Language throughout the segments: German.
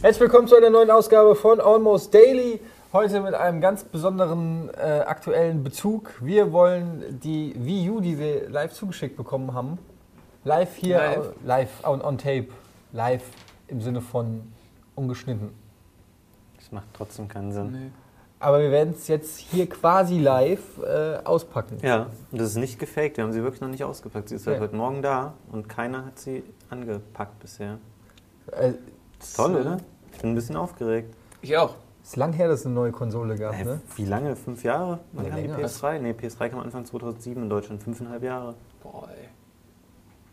Herzlich willkommen zu einer neuen Ausgabe von Almost Daily. Heute mit einem ganz besonderen äh, aktuellen Bezug. Wir wollen die Wii U, die wir live zugeschickt bekommen haben, live hier, Live. live on, on tape, live im Sinne von ungeschnitten. Das macht trotzdem keinen Sinn. Nee. Aber wir werden es jetzt hier quasi live äh, auspacken. Ja, und das ist nicht gefaked. Wir haben sie wirklich noch nicht ausgepackt. Sie ist seit Ja. heute Morgen da und keiner hat sie angepackt bisher. Äh, Toll, oder? Ich bin ein bisschen aufgeregt. Ich auch. ist lang her, dass es eine neue Konsole gab, Hä, ne? Wie lange? Fünf Jahre? Wann Nee, kam die länger. PS3? Nee, PS3 kam Anfang 2007 in Deutschland. Fünfeinhalb Jahre. Boah, ey.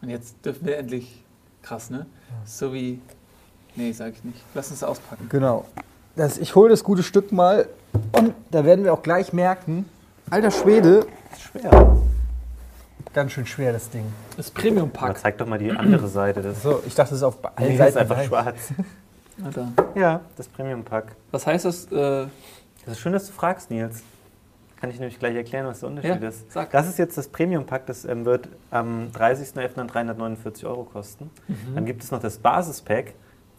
Und jetzt dürfen wir endlich. Krass, ne? So wie. Nee, sag ich nicht. Lass uns auspacken. Genau. Das, ich hole das gute Stück mal und da werden wir auch gleich merken, alter Schwede, Das ist schwer. ganz schön schwer das Ding. Das Aber Premium-Pack. zeig doch mal die andere Seite. Das, So, ich dachte, es ist auf allen nee, das ist Seiten einfach gleich. schwarz. Alter. Ja, das Premium-Pack. Was heißt das? Äh, Das ist schön, dass du fragst, Nils. Kann ich nämlich gleich erklären, was der Unterschied Ja, ist. sag. Das ist jetzt das Premium-Pack, das ähm, wird am 30.11. dann 349 Euro kosten. Mhm. Dann gibt es noch das Basis-Pack,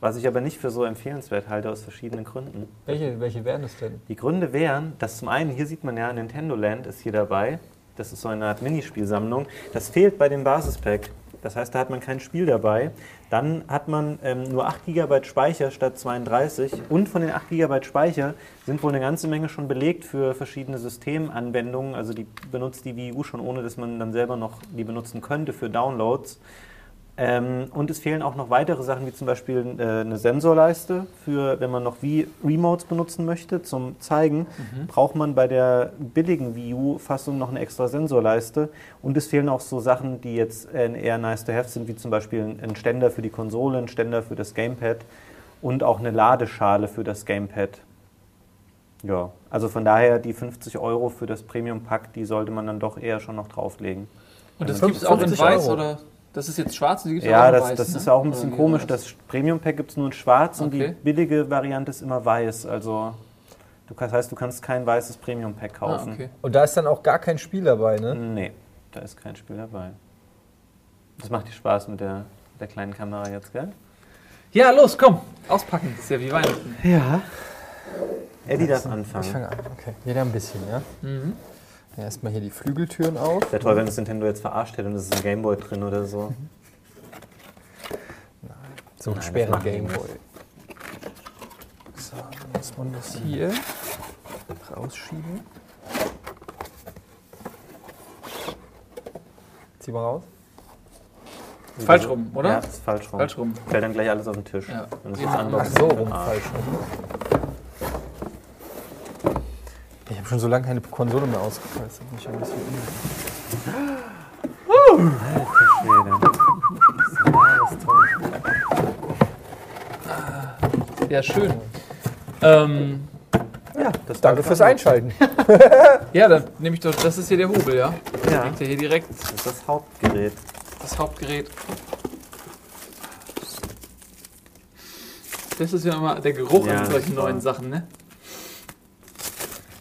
was ich aber nicht für so empfehlenswert halte, aus verschiedenen Gründen. Welche, welche wären das denn? Die Gründe wären, dass zum einen, hier sieht man ja, Nintendo Land ist hier dabei. Das ist so eine Art Minispielsammlung. Das fehlt bei dem Basis-Pack. Das heißt, da hat man kein Spiel dabei. Dann hat man ähm, nur 8 GB Speicher statt 32. Und von den 8 GB Speicher sind wohl eine ganze Menge schon belegt für verschiedene Systemanwendungen. Also die benutzt die Wii U schon, ohne dass man dann selber noch die benutzen könnte für Downloads. Ähm, und es fehlen auch noch weitere Sachen, wie zum Beispiel äh, eine Sensorleiste, für wenn man noch Wii Remotes benutzen möchte zum Zeigen, braucht man bei der billigen Wii U-Fassung noch eine extra Sensorleiste. Und es fehlen auch so Sachen, die jetzt äh, eher nice to have sind, wie zum Beispiel ein- ein Ständer für die Konsole, ein Ständer für das Gamepad und auch eine Ladeschale für das Gamepad. Ja, also von daher die 50 Euro für das Premium-Pack, die sollte man dann doch eher schon noch drauflegen. und das gibt es auch in 50 weiß Euro. oder? Das ist jetzt schwarz und die gibt es Ja, auch in das, weiß. das ne? ist auch ein bisschen Oder wie komisch. Das Premium-Pack gibt es nur in schwarz und die Okay. billige Variante ist immer weiß. Also du kannst, heißt, du kannst kein weißes Premium-Pack Ah, kaufen. okay. Und da ist dann auch gar kein Spiel dabei, ne? Nee, da ist kein Spiel dabei. Das macht dir Spaß mit der, der kleinen Kamera jetzt, gell? Ja, los, komm. Auspacken. Das ist ja wie Weihnachten. Ja. Eddie darf Ich anfangen. fange an. Okay, jeder ein bisschen, ja? Mhm. Ja erstmal hier die Flügeltüren auf. Wäre toll, wenn das Nintendo jetzt verarscht hätte und es ist ein Gameboy drin oder so. So einen Nein, schweren machen die Gameboy. So, dann muss man das hier rausschieben. Zieh mal raus. Falsch rum, oder? Ja, ist falsch rum. Falsch rum. Fällt dann gleich alles auf den Tisch. Ja. Ach so rum, Ah. falsch rum. Ich habe schon so lange keine Konsole mehr ausgepackt. Das ist ein bisschen unruhig. Schwede. Das ist alles toll. Ja, schön. Ähm, Ja, das Danke fürs Einschalten. ja, dann nehme ich doch. Das ist hier der Hobel, ja? Ja. Liegt ja hier direkt Das ist das Hauptgerät. das Hauptgerät. Das ist ja immer der Geruch Ja, an solchen neuen Sachen, ne?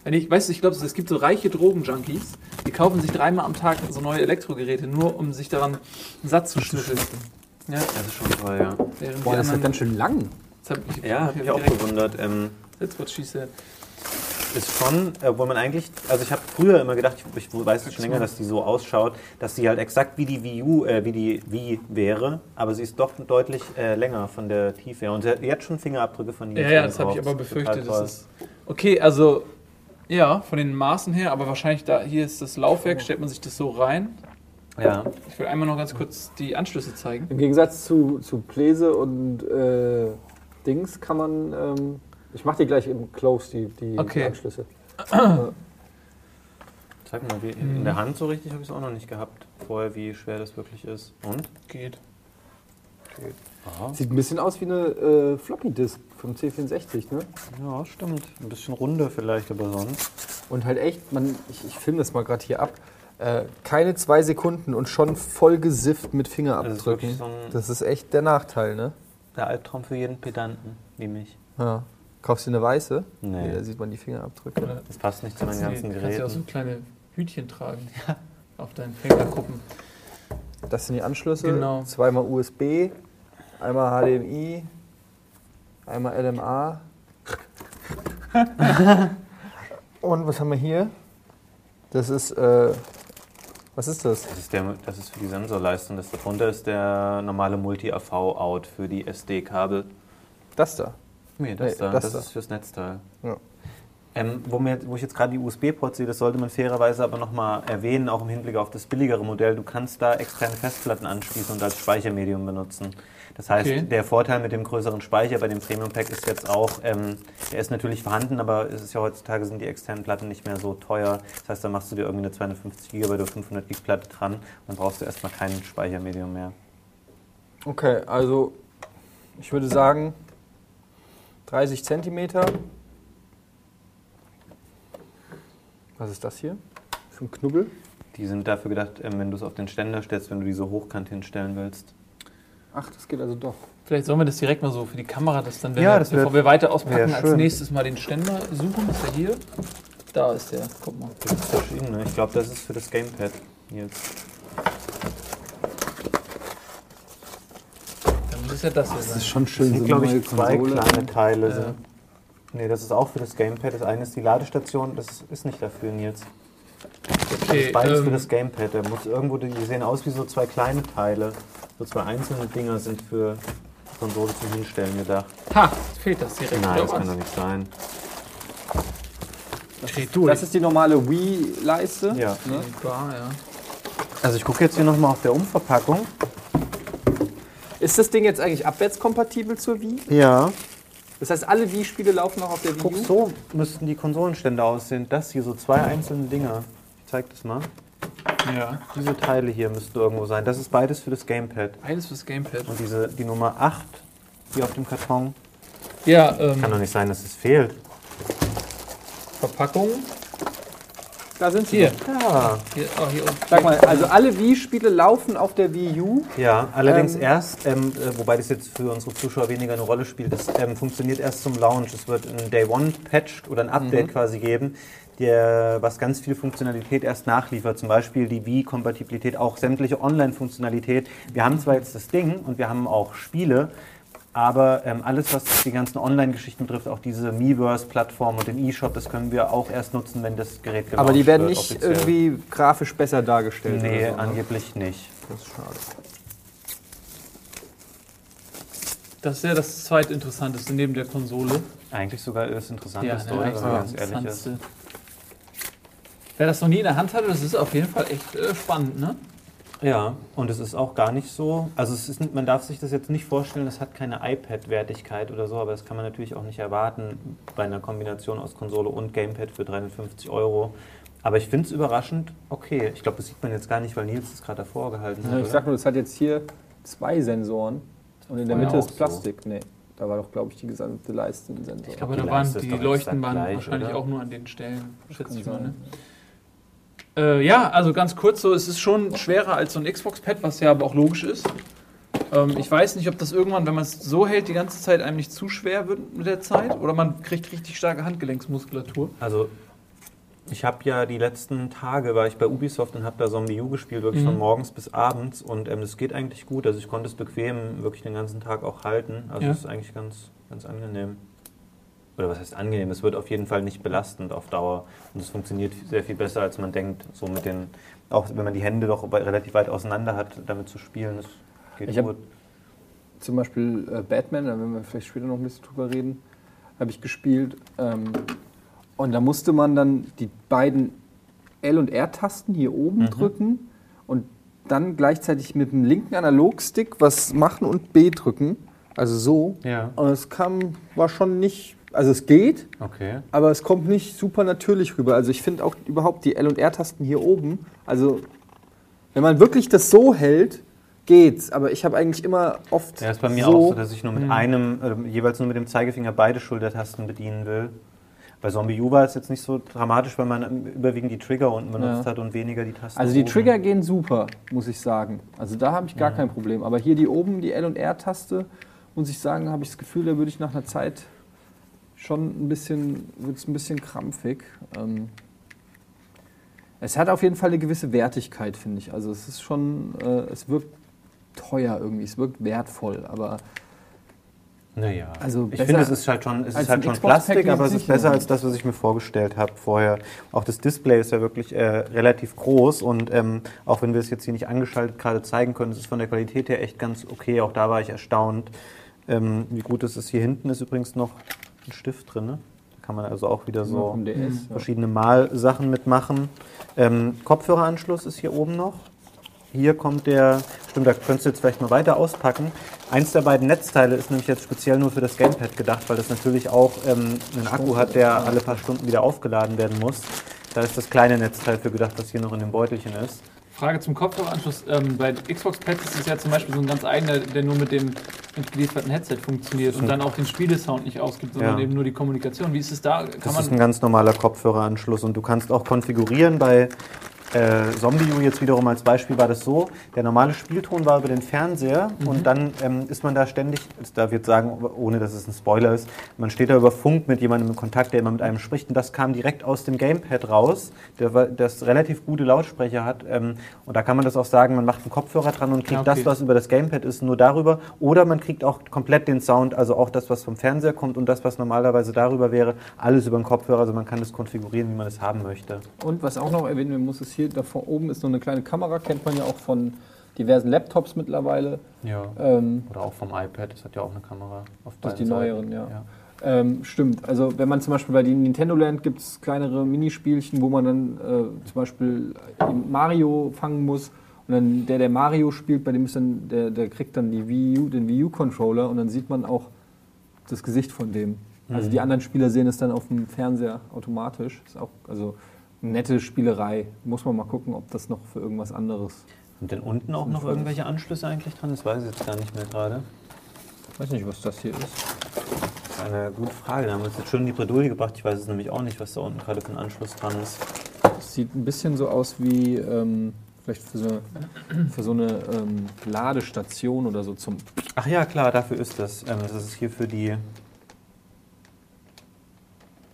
Wenn ich, weißt du, ich glaube, es gibt so reiche Drogenjunkies, die kaufen sich dreimal am Tag so neue Elektrogeräte, nur um sich daran satt zu schnüffeln. Ja, Das ist schon toll, ja. während Boah, das ist ganz schön lang. Jetzt hab ich, Ja, hat mich auch gewundert. Ähm, That's what she said. ist schon, äh, wo man eigentlich, also ich habe früher immer gedacht, ich, ich weiß schon länger, dass die so ausschaut, dass sie halt exakt wie die Wii U, äh, wie die Wii wäre, aber sie ist doch deutlich äh, länger von der Tiefe her. Und sie hat jetzt schon Fingerabdrücke von ihr. Ja, ja, das habe ich aber befürchtet. Das ist okay, also ja, von den Maßen her, aber wahrscheinlich da hier ist das Laufwerk, stellt man sich das so rein. Ja, Ich will einmal noch ganz kurz die Anschlüsse zeigen. Im Gegensatz zu, zu Pläse und äh, Dings kann man. Ähm, ich mache die gleich im Close, die, die, Okay. Anschlüsse. zeig mal, wie, Mhm. in der Hand so richtig habe ich es auch noch nicht gehabt vorher, wie schwer das wirklich ist. Und? Geht. Sieht ein bisschen aus wie eine äh, Floppy Disk vom C64, ne? Ja, stimmt. Ein bisschen runder vielleicht, aber sonst. Und halt echt, man, ich, ich filme das mal gerade hier ab. Äh, keine zwei Sekunden und schon voll gesifft mit Das ist Fingerabdrücken. so Das ist echt der Nachteil, ne? der Albtraum für jeden Pedanten, wie mich. Ja. Kaufst du eine weiße? Nee. da sieht man die Fingerabdrücke. Oder Das passt nicht zu meinen du ganzen die- kannst du auch so Geräten. kleine Hütchen tragen auf deinen Fingerkuppen. Das sind die Anschlüsse. Genau. Zweimal USB, einmal HDMI, einmal LMA. Und was haben wir hier? Das ist, äh, was ist das? Das ist, der, das ist für die Sensorleistung. Das darunter ist der normale Multi-AV-Out für die SD-Kabel. Das da. Nee, das Nee, da. das Das, da. ist fürs Netzteil. Ja. Ähm, wo, mir, wo ich jetzt gerade die USB-Ports sehe, das sollte man fairerweise aber nochmal erwähnen, auch im Hinblick auf das billigere Modell. Du kannst da externe Festplatten anschließen und als Speichermedium benutzen. Das heißt, Okay. der Vorteil mit dem größeren Speicher bei dem Premium Pack ist jetzt auch, ähm, der ist natürlich vorhanden, aber es ist ja heutzutage sind die externen Platten nicht mehr so teuer. Das heißt, da machst du dir irgendwie eine 250 GB oder 500 GB Platte dran und dann brauchst du erstmal kein Speichermedium mehr. Okay, also ich würde sagen 30 Zentimeter. Was ist das hier? Für ein Knubbel? Die sind dafür gedacht, ähm, wenn du es auf den Ständer stellst, wenn du die so hochkant hinstellen willst. Ach, das geht also doch. Vielleicht sollen wir das direkt mal so für die Kamera, das dann, wenn Ja, wir, das bevor wir weiter auspacken, als schön. nächstes mal den Ständer suchen. Ist der hier? Da ist der. Guck mal. Da gibt es verschiedene. Ich glaube, das ist für das Gamepad jetzt. Dann muss es ja das hier sein. schon Das sind, glaube ich, zwei kleine Teile. Sind. Nee, das ist auch für das Gamepad. Das eine ist die Ladestation, das ist nicht dafür, Nils. Das Okay, ist beides für ähm, das Gamepad. Da muss irgendwo, die sehen aus wie so zwei kleine Teile. So zwei einzelne Dinger sind für Konsole zum Hinstellen gedacht. Ha, fehlt das direkt. Nein, das kann doch nicht sein. Dreh durch. Das ist die normale Wii-Leiste. Ja. Ne? Klar, ja. Also ich gucke jetzt hier nochmal auf der Umverpackung. Ist das Ding jetzt eigentlich abwärtskompatibel zur Wii? Ja. Das heißt, alle Wii-Spiele laufen auch auf der Wii Guck, U? so müssten die Konsolenstände aussehen. Das hier, so zwei einzelne Dinger. Ich zeig das mal. Ja. Diese Teile hier müssten irgendwo sein. Das ist beides für das Gamepad. Eines fürs Gamepad. Und diese, die Nummer 8 hier auf dem Karton. Ja, ähm, Kann doch nicht sein, dass es fehlt. Verpackung. Da sind sie. Hier. Ja. Hier, oh, hier. Sag mal, also alle Wii-Spiele laufen auf der Wii U. Ja, allerdings Ähm. erst, ähm, äh, wobei das jetzt für unsere Zuschauer weniger eine Rolle spielt, das ähm, funktioniert erst zum Launch. Es wird ein Day One Patch oder ein Update quasi geben, der was ganz viel Funktionalität erst nachliefert. Zum Beispiel die Wii-Kompatibilität, auch sämtliche Online-Funktionalität. Wir haben zwar jetzt das Ding und wir haben auch Spiele, aber ähm, alles, was die ganzen Online-Geschichten betrifft, auch diese Miiverse-Plattform und den E-Shop, das können wir auch erst nutzen, wenn das Gerät gelauncht Aber die werden nicht offiziell. irgendwie grafisch besser dargestellt. Nee, oder so, ne? angeblich nicht. Das ist schade. Das ist ja das zweitinteressanteste neben der Konsole. Eigentlich sogar das Interessanteste, ne, oder? eigentlich Wenn man das ganz ehrlich ist. Wer das noch nie in der Hand hatte, das ist auf jeden Fall echt äh, spannend, ne? Ja, und es ist auch gar nicht so, also es ist, man darf sich das jetzt nicht vorstellen, es hat keine iPad-Wertigkeit oder so, aber das kann man natürlich auch nicht erwarten bei einer Kombination aus Konsole und Gamepad für 350 Euro. Aber ich finde es überraschend okay. Ich glaube, das sieht man jetzt gar nicht, weil Nils es gerade davor gehalten hat. Ja, ich oder? sag nur, das hat jetzt hier zwei Sensoren und in der Mitte ist Plastik. Nee, da war doch, glaube ich, die gesamte Leiste ein Sensor. Ich glaube, Die da waren die doch Leuchten waren gleich, wahrscheinlich oder? auch nur an den Stellen, schätze ich mal. Ne? Äh, ja, also ganz kurz so, es ist schon schwerer als so ein Xbox-Pad, was ja aber auch logisch ist. Ähm, ich weiß nicht, ob das irgendwann, wenn man es so hält, die ganze Zeit einem nicht zu schwer wird mit der Zeit oder man kriegt richtig starke Handgelenksmuskulatur. Also ich habe ja die letzten Tage, war ich bei Ubisoft und habe da Zombie U gespielt, wirklich Mhm. von morgens bis abends und ähm, das geht eigentlich gut. Also ich konnte es bequem wirklich den ganzen Tag auch halten. Also Ja. es ist eigentlich ganz, ganz angenehm. Oder was heißt angenehm? Es wird auf jeden Fall nicht belastend auf Dauer und es funktioniert sehr viel besser, als man denkt. So mit den, auch wenn man die Hände doch relativ weit auseinander hat, damit zu spielen, das geht Ich gut. Zum Beispiel äh, Batman, da werden wir vielleicht später noch ein bisschen drüber reden, habe ich gespielt. Ähm, und da musste man dann die beiden L- und R-Tasten hier oben Mhm. drücken und dann gleichzeitig mit dem linken Analogstick was machen und B drücken. Also so. Ja, Und es kam, war schon nicht, also es geht, okay. aber es kommt nicht super natürlich rüber. Also ich finde auch überhaupt die L- und R-Tasten hier oben, also wenn man wirklich das so hält, geht's. Aber ich habe eigentlich immer oft Ja, ist bei mir so, auch so, dass ich nur mit einem, äh, jeweils nur mit dem Zeigefinger beide Schultertasten bedienen will. Bei Zombie U war es jetzt nicht so dramatisch, weil man ähm, überwiegend die Trigger unten benutzt Ja. hat und weniger die Tasten. Also die oben. Trigger gehen super, muss ich sagen. Also da habe ich gar Mhm. kein Problem. Aber hier die oben, die L- und R-Taste, muss ich sagen, habe ich das Gefühl, da würde ich nach einer Zeit schon ein bisschen, wird es ein bisschen krampfig. Ähm Es hat auf jeden Fall eine gewisse Wertigkeit, finde ich. Also es ist schon, äh, es wirkt teuer irgendwie, es wirkt wertvoll, aber Naja, Also ich finde, es ist halt schon, es ist halt schon Plastik, aber es ist besser als das, was ich mir vorgestellt habe vorher. Auch das Display ist ja wirklich äh, relativ groß und ähm, auch wenn wir es jetzt hier nicht angeschaltet gerade zeigen können, es ist von der Qualität her echt ganz okay. Auch da war ich erstaunt, ähm, wie gut es ist. Hier hinten ist übrigens noch ein Stift drin. Ne? Da kann man also auch wieder so DS. Ja. verschiedene Malsachen mitmachen. Ähm, Kopfhöreranschluss ist hier oben noch. Hier kommt der, stimmt, da könntest du jetzt vielleicht mal weiter auspacken. Eins der beiden Netzteile ist nämlich jetzt speziell nur für das Gamepad gedacht, weil das natürlich auch ähm, einen Akku hat, der alle paar Stunden wieder aufgeladen werden muss. Da ist das kleine Netzteil für gedacht, das hier noch in dem Beutelchen ist. Frage zum Kopfhöreranschluss. Ähm, bei Xbox Pads ist es ja zum Beispiel so ein ganz eigener, der nur mit dem mitgelieferten Headset funktioniert und dann auch den Spielesound nicht ausgibt, sondern Ja. eben nur die Kommunikation. Wie ist es da? Kann Das ist ein ganz normaler Kopfhöreranschluss und du kannst auch konfigurieren. Bei äh, ZombieU jetzt wiederum als Beispiel war das so, der normale Spielton war über den Fernseher und dann ähm, ist man da ständig, ich darf jetzt sagen, ohne dass es ein Spoiler ist, man steht da über Funk mit jemandem in Kontakt, der immer mit einem spricht und das kam direkt aus dem Gamepad raus, der, das relativ gute Lautsprecher hat ähm, und da kann man das auch sagen, man macht einen Kopfhörer dran und kriegt okay. das, was über das Gamepad ist, nur darüber oder man kriegt auch komplett den Sound, also auch das, was vom Fernseher kommt und das, was normalerweise darüber wäre, alles über den Kopfhörer, also man kann das konfigurieren, wie man es haben möchte. Und was auch noch erwähnen muss, ist hier, da vor oben ist noch eine kleine Kamera, kennt man ja auch von diversen Laptops mittlerweile. Ja. Ähm, Oder auch vom iPad, das hat ja auch eine Kamera auf Das die Seiten. neueren, ja. Ähm, stimmt. Also wenn man zum Beispiel bei den Nintendo Land gibt es kleinere Minispielchen, wo man dann äh, zum Beispiel Mario fangen muss und dann der, der Mario spielt, bei dem ist dann, der, der kriegt dann die Wii U, den Wii U Controller und dann sieht man auch das Gesicht von dem. Also die anderen Spieler sehen es dann auf dem Fernseher automatisch. Ist auch also nette Spielerei. Muss man mal gucken, ob das noch für irgendwas anderes. Und denn unten auch noch irgendwelche Anschlüsse eigentlich dran? Das weiß ich jetzt gar nicht mehr gerade. weiß nicht, was das hier ist. Das ist eine gute Frage. Da haben wir uns jetzt schön in die Bredouille gebracht. Ich weiß es nämlich auch nicht, was da unten gerade für ein Anschluss dran ist. Das sieht ein bisschen so aus wie ähm, vielleicht für so, für so eine ähm, Ladestation oder so zum. Ach ja, klar, dafür ist das. Ähm, das ist hier für die.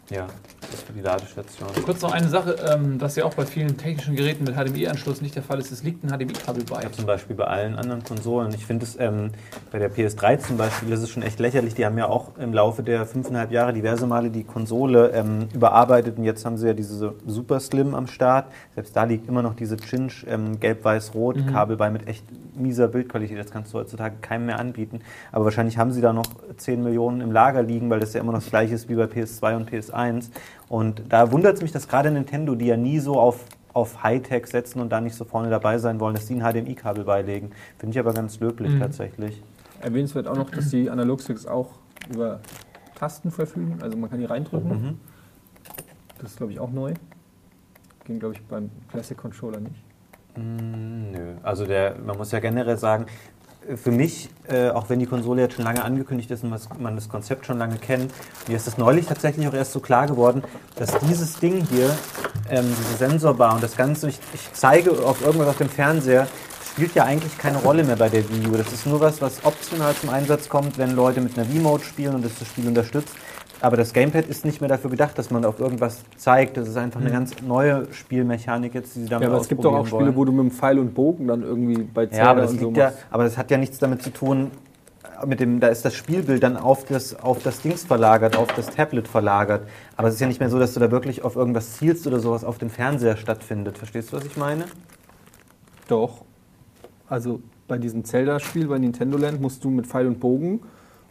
Ja, ist für die Ladestation. kurz noch eine Sache, ähm, das ja auch bei vielen technischen Geräten mit HDMI-Anschluss nicht der Fall ist. Es liegt ein HDMI-Kabel bei. Ja, zum Beispiel bei allen anderen Konsolen. Ich finde es ähm, bei der PS3 zum Beispiel, das ist schon echt lächerlich. Die haben ja auch im Laufe der fünfeinhalb Jahre diverse Male die Konsole ähm, überarbeitet und jetzt haben sie ja diese Super Slim am Start. Selbst da liegt immer noch diese Cinch ähm, gelb-weiß-rot Kabel bei mit echt mieser Bildqualität. Das kannst du heutzutage keinem mehr anbieten. Aber wahrscheinlich haben sie da noch 10 Millionen im Lager liegen, weil das ja immer noch das gleiche ist wie bei PS2 und PS1. Und da wundert es mich, dass gerade Nintendo, die ja nie so auf auf Hightech setzen und da nicht so vorne dabei sein wollen, dass die ein HDMI-Kabel beilegen. Finde ich aber ganz löblich Mhm. tatsächlich. Erwähnenswert auch noch, dass die Analogsticks auch über Tasten verfügen. Also man kann die reindrücken. Mhm. Das ist, glaube ich, auch neu. Ging, glaube ich, beim Classic Controller nicht. Mm, Nö, also der, man muss ja generell sagen, für mich, äh, auch wenn die Konsole jetzt schon lange angekündigt ist und man das Konzept schon lange kennt, mir ist das neulich tatsächlich auch erst so klar geworden, dass dieses Ding hier, ähm, diese Sensorbar und das Ganze, ich, ich zeige auf irgendwas auf dem Fernseher, spielt ja eigentlich keine Rolle mehr bei der Wii U. Das ist nur was, was optional zum Einsatz kommt, wenn Leute mit einer Wii-Mode spielen und das das Spiel unterstützt. Aber das Gamepad ist nicht mehr dafür gedacht, dass man auf irgendwas zeigt. Das ist einfach eine ganz neue Spielmechanik jetzt, die sie damit Ja, aber es gibt doch auch Spiele, wo du mit dem Pfeil und Bogen dann irgendwie bei Zelda ja, aber das, und so ja, aber das hat ja nichts damit zu tun, äh, mit dem, da ist das Spielbild dann auf das, auf das Dings verlagert, auf das Tablet verlagert. Aber es ist ja nicht mehr so, dass du da wirklich auf irgendwas zielst oder sowas auf dem Fernseher stattfindet. Verstehst du, was ich meine? Doch. Also bei diesem Zelda-Spiel bei Nintendo Land musst du mit Pfeil und Bogen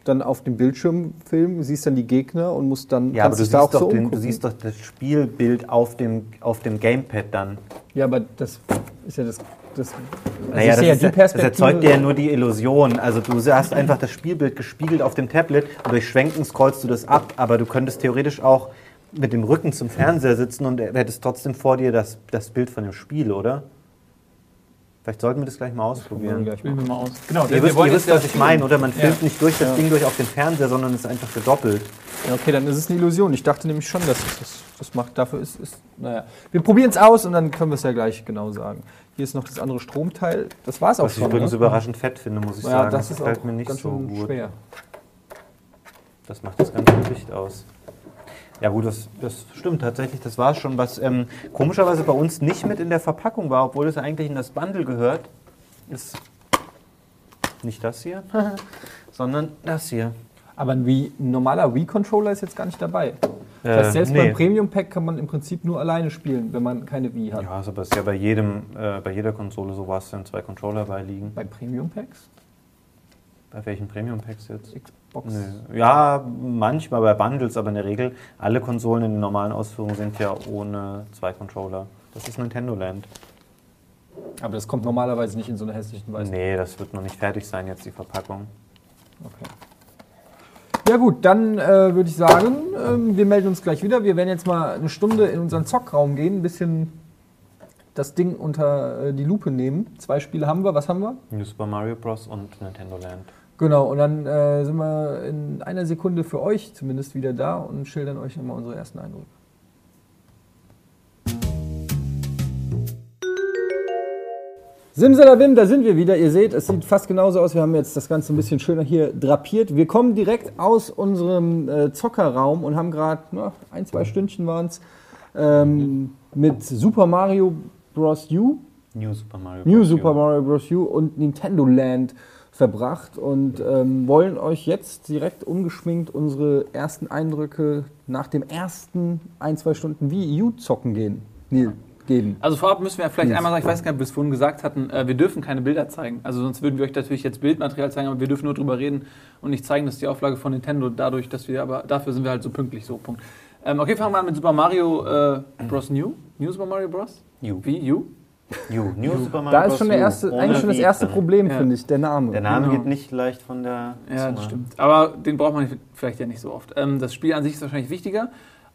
dann auf dem Bildschirm filmen, siehst dann die Gegner und musst dann Ja, aber du siehst, doch den, du siehst doch das Spielbild auf dem, auf dem Gamepad dann. Ja, aber das ist ja das. das also Naja, das, sehe ist, ja- das erzeugt dir ja nur die Illusion. Also du hast einfach das Spielbild gespiegelt auf dem Tablet und durch Schwenken scrollst du das ab, aber du könntest theoretisch auch mit dem Rücken zum Fernseher sitzen und hättest trotzdem vor dir das, das Bild von dem Spiel, oder? Vielleicht sollten wir das gleich mal ausprobieren. gleich mal. wir mal aus. Genau, Ihr wisst, ihr wisst ja was ich meine, oder? Man Ja. filmt nicht durch das Ja. Ding durch auf den Fernseher, sondern es ist einfach gedoppelt. Ja, okay, dann ist es eine Illusion. Ich dachte nämlich schon, dass es das, das macht. Dafür ist es. Naja. Wir probieren es aus und dann können wir es ja gleich genau sagen. Hier ist noch das andere Stromteil. Das war es auch Was ich schon. übrigens ne? überraschend fett finde, muss ich Ja, sagen. das ist gefällt auch mir nicht ganz so gut. schwer. Das macht das ganze Gewicht aus. Ja gut, das, das stimmt tatsächlich. Das war schon was ähm, komischerweise bei uns nicht mit in der Verpackung war, obwohl es eigentlich in das Bundle gehört. Ist nicht das hier, sondern das hier. Aber ein, Wii, ein normaler Wii-Controller ist jetzt gar nicht dabei. Das heißt, Äh, selbst nee. beim Premium-Pack kann man im Prinzip nur alleine spielen, wenn man keine Wii hat. Ja, also aber ist ja bei jedem, äh, bei jeder Konsole so was, dann zwei Controller beiliegen. Bei Premium-Packs? Bei welchen Premium-Packs jetzt? Xbox. Nö. Ja, manchmal bei Bundles, aber in der Regel, alle Konsolen in den normalen Ausführungen sind ja ohne zwei Controller. Das ist Nintendo Land. Aber das kommt normalerweise nicht in so einer hässlichen Weise. Nee, das wird noch nicht fertig sein, jetzt die Verpackung. Okay. Ja gut, dann äh, würde ich sagen, ähm, wir melden uns gleich wieder. Wir werden jetzt mal eine Stunde in unseren Zockraum gehen, ein bisschen das Ding unter äh, die Lupe nehmen. Zwei Spiele haben wir. Was haben wir? New Super Mario Bros. und Nintendo Land. Genau, und dann äh, sind wir in einer Sekunde für euch zumindest wieder da und schildern euch nochmal unsere ersten Eindrücke. Simsalabim, da sind wir wieder. Ihr seht, es sieht fast genauso aus. Wir haben jetzt das Ganze ein bisschen schöner hier drapiert. Wir kommen direkt aus unserem äh, Zockerraum und haben gerade ein, zwei Stündchen waren es ähm, mit Super Mario Bros. U New Super Mario New Bros. Super U. Mario Bros. U und Nintendo Land verbracht und ähm, wollen euch jetzt direkt ungeschminkt unsere ersten Eindrücke nach dem ersten ein, zwei Stunden Wii U zocken gehen. Neil, geben. Also vorab müssen wir vielleicht Yes. einmal sagen, ich weiß gar nicht, ob wir es vorhin gesagt hatten, äh, wir dürfen keine Bilder zeigen. Also sonst würden wir euch natürlich jetzt Bildmaterial zeigen, aber wir dürfen nur drüber reden und nicht zeigen, dass die Auflage von Nintendo dadurch, dass wir, aber dafür sind wir halt so pünktlich, so Punkt. Ähm, okay, fangen wir an mit Super Mario äh, Bros. New. New Super Mario Bros. U. Wie? U? U. New Super Mario Da ist schon der erste, eigentlich schon das erste. Problem, Ja. finde ich, der Name. Der Name Genau. geht nicht leicht von der Ja, das stimmt. Aber den braucht man vielleicht ja nicht so oft. Ähm, das Spiel an sich ist wahrscheinlich wichtiger.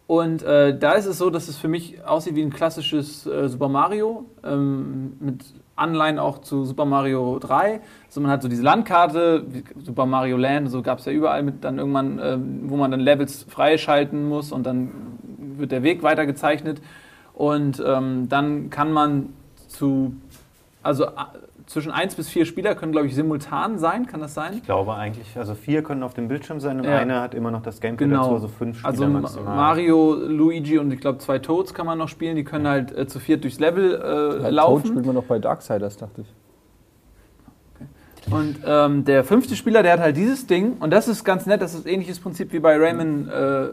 Und äh, da ist es so, dass es für mich aussieht wie ein klassisches äh, Super Mario ähm, mit Anleihen auch zu Super Mario 3. Also man hat so diese Landkarte, wie Super Mario Land, so gab es ja überall mit dann irgendwann, ähm, wo man dann Levels freischalten muss und dann wird der Weg weitergezeichnet. Und ähm, dann kann man zu, also zwischen 1 bis 4 Spieler können, glaube ich, simultan sein. Kann das sein? Ich glaube eigentlich, also vier können auf dem Bildschirm sein und Ja. einer hat immer noch das Gamepad Genau. dazu, also fünf Spieler Also Ma- maximal. Mario, Luigi und ich glaube zwei Toads kann man noch spielen. Die können halt äh, zu viert durchs Level äh, Toad laufen. spielt man noch bei Darksiders, dachte ich. Und ähm, der fünfte Spieler, der hat halt dieses Ding. Und das ist ganz nett. Das ist ähnliches Prinzip wie bei Rayman äh,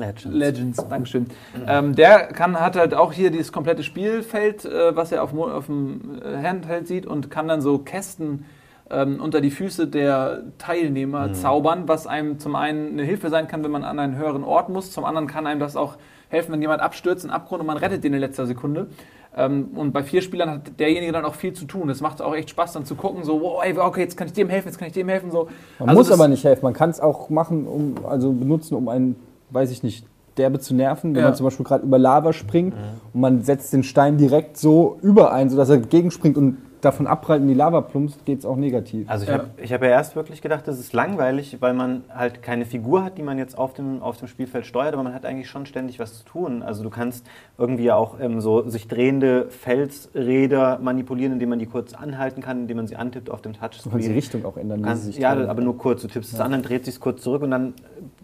Legends. Legends. Dankeschön. Ähm, der kann, hat halt auch hier dieses komplette Spielfeld, äh, was er auf, auf dem äh, Handheld sieht und kann dann so Kästen ähm, unter die Füße der Teilnehmer zaubern, was einem zum einen eine Hilfe sein kann, wenn man an einen höheren Ort muss. Zum anderen kann einem das auch helfen, wenn jemand abstürzt in Abgrund und man rettet den in letzter Sekunde. Ähm, und bei vier Spielern hat derjenige dann auch viel zu tun. Es macht auch echt Spaß, dann zu gucken, so, wow, ey, okay, jetzt kann ich dem helfen, jetzt kann ich dem helfen. So. Man Also muss aber nicht helfen. Man kann es auch machen, um, also benutzen, um einen, weiß ich nicht, derbe zu nerven. Wenn Ja. man zum Beispiel gerade über Lava springt und man setzt den Stein direkt so über einen, sodass er gegenspringt und davon abprallt in die Lava plumpst, geht es auch negativ. Also ich Ja. habe ich hab ja erst wirklich gedacht, das ist langweilig, weil man halt keine Figur hat, die man jetzt auf dem, auf dem Spielfeld steuert, aber man hat eigentlich schon ständig was zu tun. Also du kannst irgendwie auch ähm, so sich drehende Felsräder manipulieren, indem man die kurz anhalten kann, indem man sie antippt auf dem Du kannst die Touchscreen. Richtung auch ändern. Kannst, sie sich ja, drehen. aber nur kurz. Du tippst es an, dann dreht sich kurz zurück und dann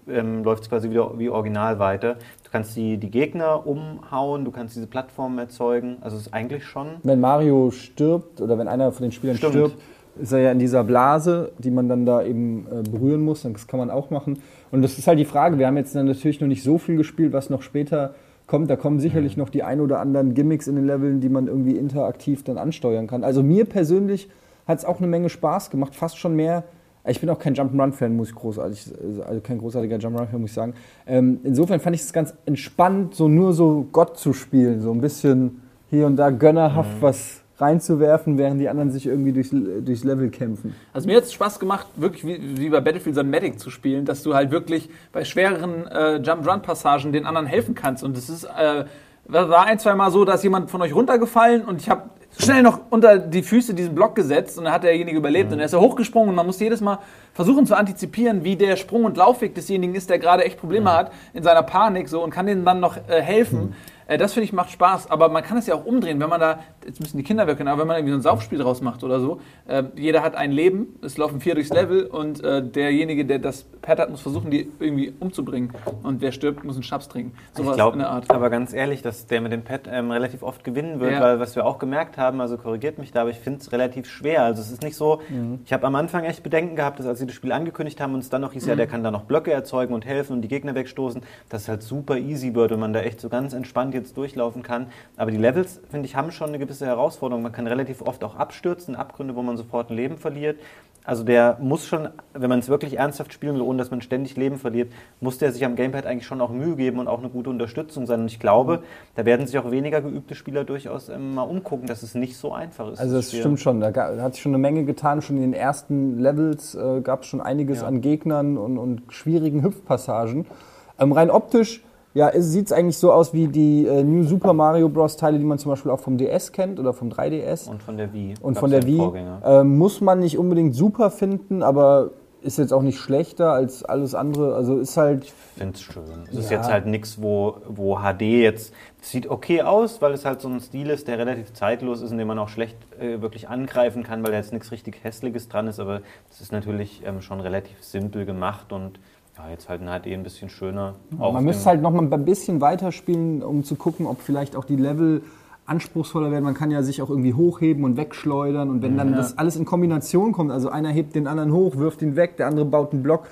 ähm, läuft es quasi wieder wie original weiter. Du kannst die, die Gegner umhauen, du kannst diese Plattformen erzeugen. Also es ist eigentlich schon... Wenn Mario stirbt oder wenn einer von den Spielern Stimmt. stirbt, ist er ja in dieser Blase, die man dann da eben äh, berühren muss. Das kann man auch machen. Und das ist halt die Frage. Wir haben jetzt dann natürlich noch nicht so viel gespielt, was noch später kommt. Da kommen sicherlich noch die ein oder anderen Gimmicks in den Leveln, die man irgendwie interaktiv dann ansteuern kann. Also mir persönlich hat es auch eine Menge Spaß gemacht, fast schon mehr. Ich bin auch kein Jump'n'Run-Fan, muss ich großartig, also kein großartiger Jump'n'Run-Fan, muss ich sagen. Ähm, insofern fand ich es ganz entspannt, so nur so Gott zu spielen, so ein bisschen hier und da gönnerhaft was reinzuwerfen, während die anderen sich irgendwie durchs, durchs Level kämpfen. Also mir hat es Spaß gemacht, wirklich wie, wie bei Battlefield so ein Medic zu spielen, dass du halt wirklich bei schwereren äh, Jump-Run-Passagen den anderen helfen kannst. Und es ist, äh, war ein, zwei Mal so, dass jemand von euch runtergefallen und ich habe schnell noch unter die Füße diesen Block gesetzt und dann hat derjenige überlebt und er ist ja hochgesprungen und man muss jedes Mal versuchen zu antizipieren, wie der Sprung- und Laufweg desjenigen ist, der gerade echt Probleme hat in seiner Panik so und kann denen dann noch äh, helfen. Äh, das finde ich macht Spaß, aber man kann es ja auch umdrehen, wenn man da, jetzt müssen die Kinder weg, aber wenn man irgendwie so ein Saufspiel draus macht oder so, äh, jeder hat ein Leben, es laufen vier durchs Level und äh, derjenige, der das Pad hat, muss versuchen, die irgendwie umzubringen und wer stirbt, muss einen Schnaps trinken. Sowas ich glaube, aber ganz ehrlich, dass der mit dem Pad ähm, relativ oft gewinnen wird, Ja. weil was wir auch gemerkt haben, also korrigiert mich da, aber ich finde es relativ schwer. Also es ist nicht so, Mhm. ich habe am Anfang echt Bedenken gehabt, dass als sie das Spiel angekündigt haben und es dann noch hieß, ja, Mhm. der kann da noch Blöcke erzeugen und helfen und die Gegner wegstoßen, dass es halt super easy wird und man da echt so ganz entspannt jetzt durchlaufen kann. Aber die Levels, finde ich, haben schon eine gewisse Herausforderung. Man kann relativ oft auch abstürzen, Abgründe, wo man sofort ein Leben verliert. Also der muss schon, wenn man es wirklich ernsthaft spielen will, ohne dass man ständig Leben verliert, muss der sich am Gamepad eigentlich schon auch Mühe geben und auch eine gute Unterstützung sein. Und ich glaube, da werden sich auch weniger geübte Spieler durchaus ähm, mal umgucken, dass es nicht so einfach ist. Also das stimmt schon, da hat sich schon eine Menge getan. Schon in den ersten Levels äh, gab es schon einiges Ja. an Gegnern und, und schwierigen Hüpfpassagen. Ähm, rein optisch ja, sieht es eigentlich so aus wie die äh, New Super Mario Bros. Teile, die man zum Beispiel auch vom DS kennt oder vom 3DS. Und von der Wii. Und von der Wii ähm, muss man nicht unbedingt super finden, aber ist jetzt auch nicht schlechter als alles andere. Also ist halt Ich finde es schön. Es ist Ja. jetzt halt nichts, wo, wo HD jetzt sieht okay aus, weil es halt so ein Stil ist, der relativ zeitlos ist und den man auch schlecht äh, wirklich angreifen kann, weil da jetzt nichts richtig Hässliches dran ist. Aber es ist natürlich ähm, schon relativ simpel gemacht und ja, jetzt halt in HD ein bisschen schöner. Man müsste halt noch mal ein bisschen weiterspielen, um zu gucken, ob vielleicht auch die Level anspruchsvoller werden. Man kann ja sich auch irgendwie hochheben und wegschleudern und wenn dann das alles in Kombination kommt, also einer hebt den anderen hoch, wirft ihn weg, der andere baut einen Block,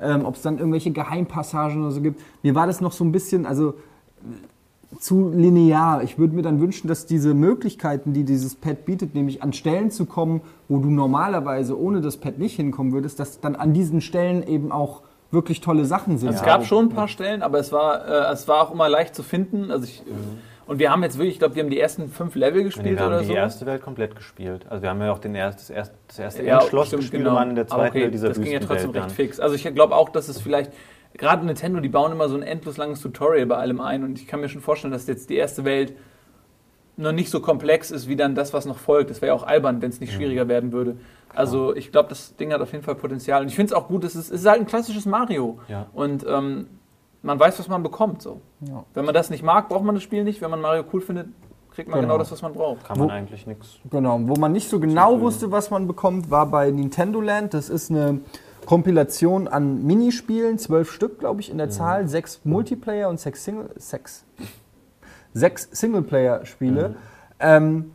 ähm, ob es dann irgendwelche Geheimpassagen oder so gibt. Mir war das noch so ein bisschen, also äh, zu linear. Ich würde mir dann wünschen, dass diese Möglichkeiten, die dieses Pad bietet, nämlich an Stellen zu kommen, wo du normalerweise ohne das Pad nicht hinkommen würdest, dass dann an diesen Stellen eben auch wirklich tolle Sachen sind. Es gab schon ein paar Stellen, aber es war, äh, es war auch immer leicht zu finden. Also ich, Und wir haben jetzt wirklich, ich glaube, wir haben die ersten fünf Level Nee, gespielt wir haben oder die so. erste Welt komplett gespielt. Also wir haben ja auch den erst, das erste, das erste Ja, Endschloss stimmt, gespielt genau. und waren in der zweiten okay, Welt dieser das ging ja trotzdem recht fix. Also ich glaube auch, dass es vielleicht, gerade Nintendo, die bauen immer so ein endlos langes Tutorial bei allem ein und ich kann mir schon vorstellen, dass jetzt die erste Welt noch nicht so komplex ist wie dann das, was noch folgt. Das wäre ja auch albern, wenn es nicht schwieriger werden würde. Also ich glaube, das Ding hat auf jeden Fall Potenzial. Und ich finde es auch gut, es ist, es ist halt ein klassisches Mario. Ja. Und ähm, man weiß, was man bekommt. So. Ja. Wenn man das nicht mag, braucht man das Spiel nicht. Wenn man Mario cool findet, kriegt man Genau. genau, das, was man braucht. Kann man Wo- eigentlich nichts. Genau, wo man nicht so genau wusste, was man bekommt, war bei Nintendo Land. Das ist eine Kompilation an Minispielen, zwölf Stück, glaube ich, in der Zahl, sechs Multiplayer und sechs Single, sechs, sechs Singleplayer-Spiele. Ähm,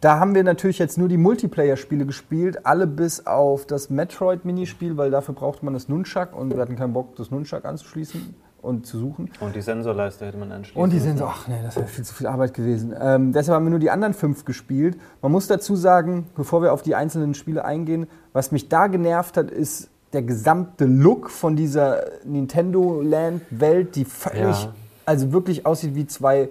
da haben wir natürlich jetzt nur die Multiplayer-Spiele gespielt, alle bis auf das Metroid-Minispiel, weil dafür brauchte man das Nunchuck und wir hatten keinen Bock, das Nunchuck anzuschließen und zu suchen. Und die Sensorleiste hätte man anschließen Und die so, ach nee, das wäre viel zu viel Arbeit gewesen. Ähm, deshalb haben wir nur die anderen fünf gespielt. Man muss dazu sagen, bevor wir auf die einzelnen Spiele eingehen, was mich da genervt hat, ist der gesamte Look von dieser Nintendo Land Welt, die völlig, Ja. Also wirklich aussieht wie zwei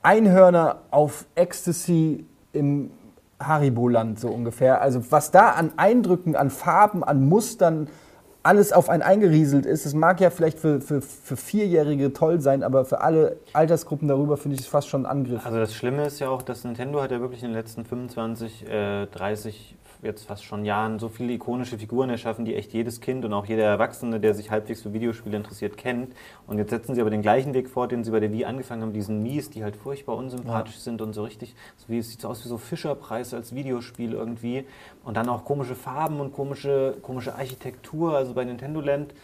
Einhörner auf Ecstasy im Haribo-Land so ungefähr. Also was da an Eindrücken, an Farben, an Mustern alles auf einen eingerieselt ist, das mag ja vielleicht für, für, für Vierjährige toll sein, aber für alle Altersgruppen darüber finde ich es fast schon ein Angriff. Also das Schlimme ist ja auch, dass Nintendo hat ja wirklich in den letzten 25, äh, 30, jetzt fast schon Jahren so viele ikonische Figuren erschaffen, die echt jedes Kind und auch jeder Erwachsene, der sich halbwegs für Videospiele interessiert, kennt. Und jetzt setzen sie aber den gleichen Weg fort, den sie bei der Wii angefangen haben, diesen Mies, die halt furchtbar unsympathisch sind und so richtig, so wie, es sieht so aus wie so Fischerpreis als Videospiel irgendwie. Und dann auch komische Farben und komische, komische Architektur, also bei Nintendo Land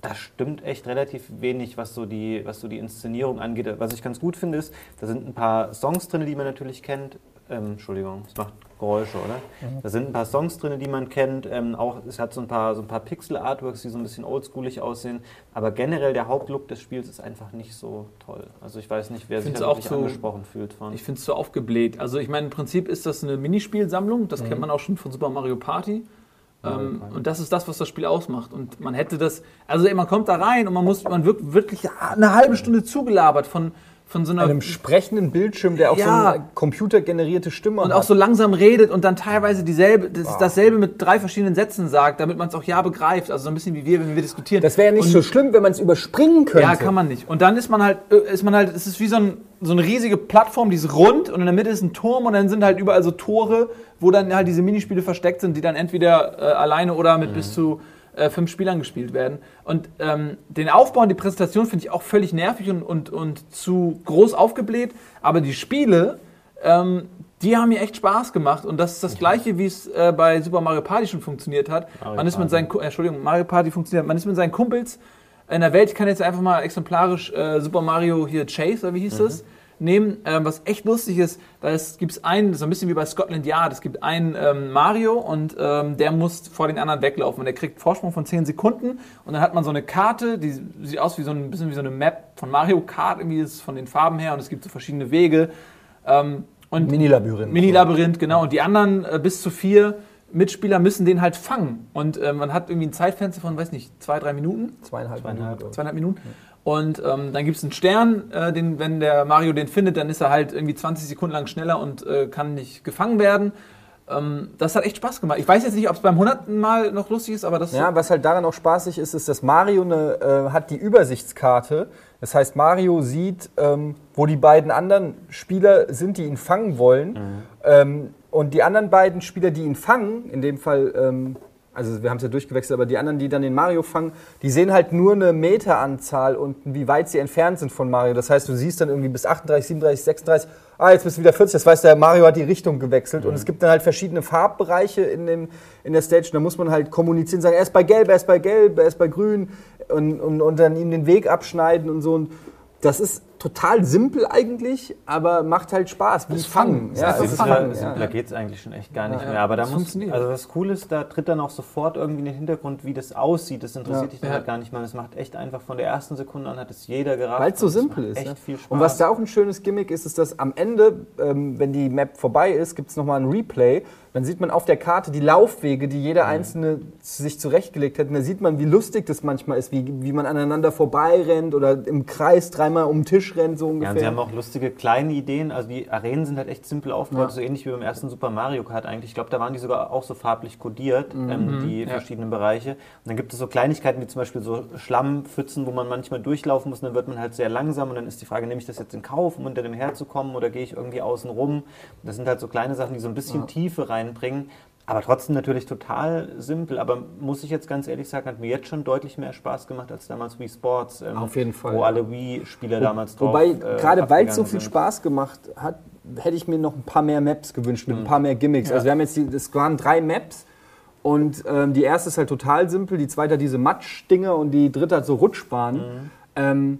da stimmt echt relativ wenig, was so, die, was so die Inszenierung angeht. Was ich ganz gut finde, ist, da sind ein paar Songs drin, die man natürlich kennt. Ähm, Entschuldigung, es macht Geräusche, oder? Da sind ein paar Songs drin, die man kennt. Ähm, auch, es hat so ein paar, so ein paar Pixel-Artworks, die so ein bisschen oldschoolig aussehen. Aber generell der Hauptlook des Spiels ist einfach nicht so toll. Also ich weiß nicht, wer sich find's da auch wirklich so- angesprochen fühlt von. Ich finde es so aufgebläht. Also ich meine, im Prinzip ist das eine Minispielsammlung. Das kennt man auch schon von Super Mario Party. Ähm, und das ist das, was das Spiel ausmacht. Und man hätte das, also ey, man kommt da rein und man muss, man wird wirklich eine halbe Stunde zugelabert von, von so einer einem sprechenden Bildschirm, der auch so Ja. eine computergenerierte Stimme und hat. auch so langsam redet und dann teilweise dieselbe, das, dasselbe mit drei verschiedenen Sätzen sagt, damit man es auch ja begreift. Also so ein bisschen wie wir, wenn wir diskutieren. das wäre ja nicht und, so schlimm, wenn man es überspringen könnte. Ja, kann man nicht. Und dann ist man halt, äh, ist man halt, es ist wie so, ein, so eine riesige Plattform, die ist rund und in der Mitte ist ein Turm und dann sind halt überall so Tore, wo dann halt diese Minispiele versteckt sind, die dann entweder äh, alleine oder mit bis zu äh, fünf Spielern gespielt werden. Und ähm, den Aufbau und die Präsentation finde ich auch völlig nervig und, und, und zu groß aufgebläht. Aber die Spiele, ähm, die haben mir echt Spaß gemacht. Und das ist das Gleiche, wie es äh, bei Super Mario Party schon funktioniert hat. Mario man ist mit seinen, äh, Entschuldigung, Mario Party funktioniert. Man ist mit seinen Kumpels in der Welt. Ich kann jetzt einfach mal exemplarisch äh, Super Mario hier Chase, oder wie hieß das? Nehmen, ähm, was echt lustig ist, da gibt es einen, so ein bisschen wie bei Scotland Yard, es gibt einen ähm, Mario und ähm, der muss vor den anderen weglaufen und der kriegt Vorsprung von 10 Sekunden und dann hat man so eine Karte, die sieht aus wie so ein bisschen wie so eine Map von Mario Kart, irgendwie ist es von den Farben her und es gibt so verschiedene Wege. Ähm, und Mini-Labyrinth. Mini-Labyrinth, genau. Und die anderen äh, bis zu vier Mitspieler müssen den halt fangen. Und äh, man hat irgendwie ein Zeitfenster von, weiß nicht, zwei, drei Minuten, Zweieinhalb, Zweieinhalb. Minuten. zweieinhalb Minuten. Und ähm, dann gibt es einen Stern, äh, den, wenn der Mario den findet, dann ist er halt irgendwie 20 Sekunden lang schneller und äh, kann nicht gefangen werden. Ähm, das hat echt Spaß gemacht. Ich weiß jetzt nicht, ob es beim hunderten Mal noch lustig ist, aber das Ja, was halt daran auch spaßig ist, ist, dass Mario eine, äh, hat die Übersichtskarte. Das heißt, Mario sieht, ähm, wo die beiden anderen Spieler sind, die ihn fangen wollen. Ähm, und die anderen beiden Spieler, die ihn fangen, in dem Fall, ähm, also wir haben es ja durchgewechselt, aber die anderen, die dann den Mario fangen, die sehen halt nur eine Meteranzahl und wie weit sie entfernt sind von Mario. Das heißt, du siehst dann irgendwie bis 38, 37, 36, ah, jetzt bist du wieder 40. Das heißt, der Mario hat die Richtung gewechselt. Und es gibt dann halt verschiedene Farbbereiche in, dem, in der Stage. Und da muss man halt kommunizieren, sagen, er ist bei Gelb, er ist bei Gelb, er ist bei Grün. Und, und, und dann ihm den Weg abschneiden und so. Und das ist total simpel eigentlich, aber macht halt Spaß. Wie Das Fangen. Fangen. Ja, Das ist Fangen. Simpler Ja. geht es eigentlich schon echt gar nicht Ja, mehr. Aber da muss, funktioniert. also das Coole ist, da tritt dann auch sofort irgendwie in den Hintergrund, wie das aussieht. Das interessiert Ja. dich dann Ja. halt gar nicht mal. Das macht echt einfach von der ersten Sekunde an hat es jeder gerafft. Weil es so simpel ist. Echt ja. viel Spaß. Und was da auch ein schönes Gimmick ist, ist, dass am Ende, ähm, wenn die Map vorbei ist, gibt es nochmal ein Replay. Dann sieht man auf der Karte die Laufwege, die jeder einzelne sich zurechtgelegt hat. Und da sieht man, wie lustig das manchmal ist, wie, wie man aneinander vorbeirennt oder im Kreis dreimal um den Tisch rennt, so Ja, ungefähr. und sie haben auch lustige kleine Ideen. Also die Arenen sind halt echt simpel aufgebaut, Ja. so ähnlich wie beim ersten Super Mario Kart eigentlich. Ich glaube, da waren die sogar auch so farblich kodiert, ähm, die ja. verschiedenen Bereiche. Und dann gibt es so Kleinigkeiten wie zum Beispiel so Schlammpfützen, wo man manchmal durchlaufen muss und dann wird man halt sehr langsam und dann ist die Frage, nehme ich das jetzt in Kauf, um unter dem herzukommen oder gehe ich irgendwie außen rum? Das sind halt so kleine Sachen, die so ein bisschen Tiefe reinbringen. Aber trotzdem natürlich total simpel. Aber muss ich jetzt ganz ehrlich sagen, hat mir jetzt schon deutlich mehr Spaß gemacht als damals Wii Sports. ähm, Auf jeden Fall, Wo ja. alle Wii-Spieler damals drauf Wobei, äh, gerade weil es so viel sind. Spaß gemacht hat, hätte ich mir noch ein paar mehr Maps gewünscht, Mhm. mit ein paar mehr Gimmicks. Also wir haben jetzt, die, es waren drei Maps und ähm, die erste ist halt total simpel, die zweite hat diese Matschdinger und die dritte hat so Rutschbahnen. Mhm. Ähm,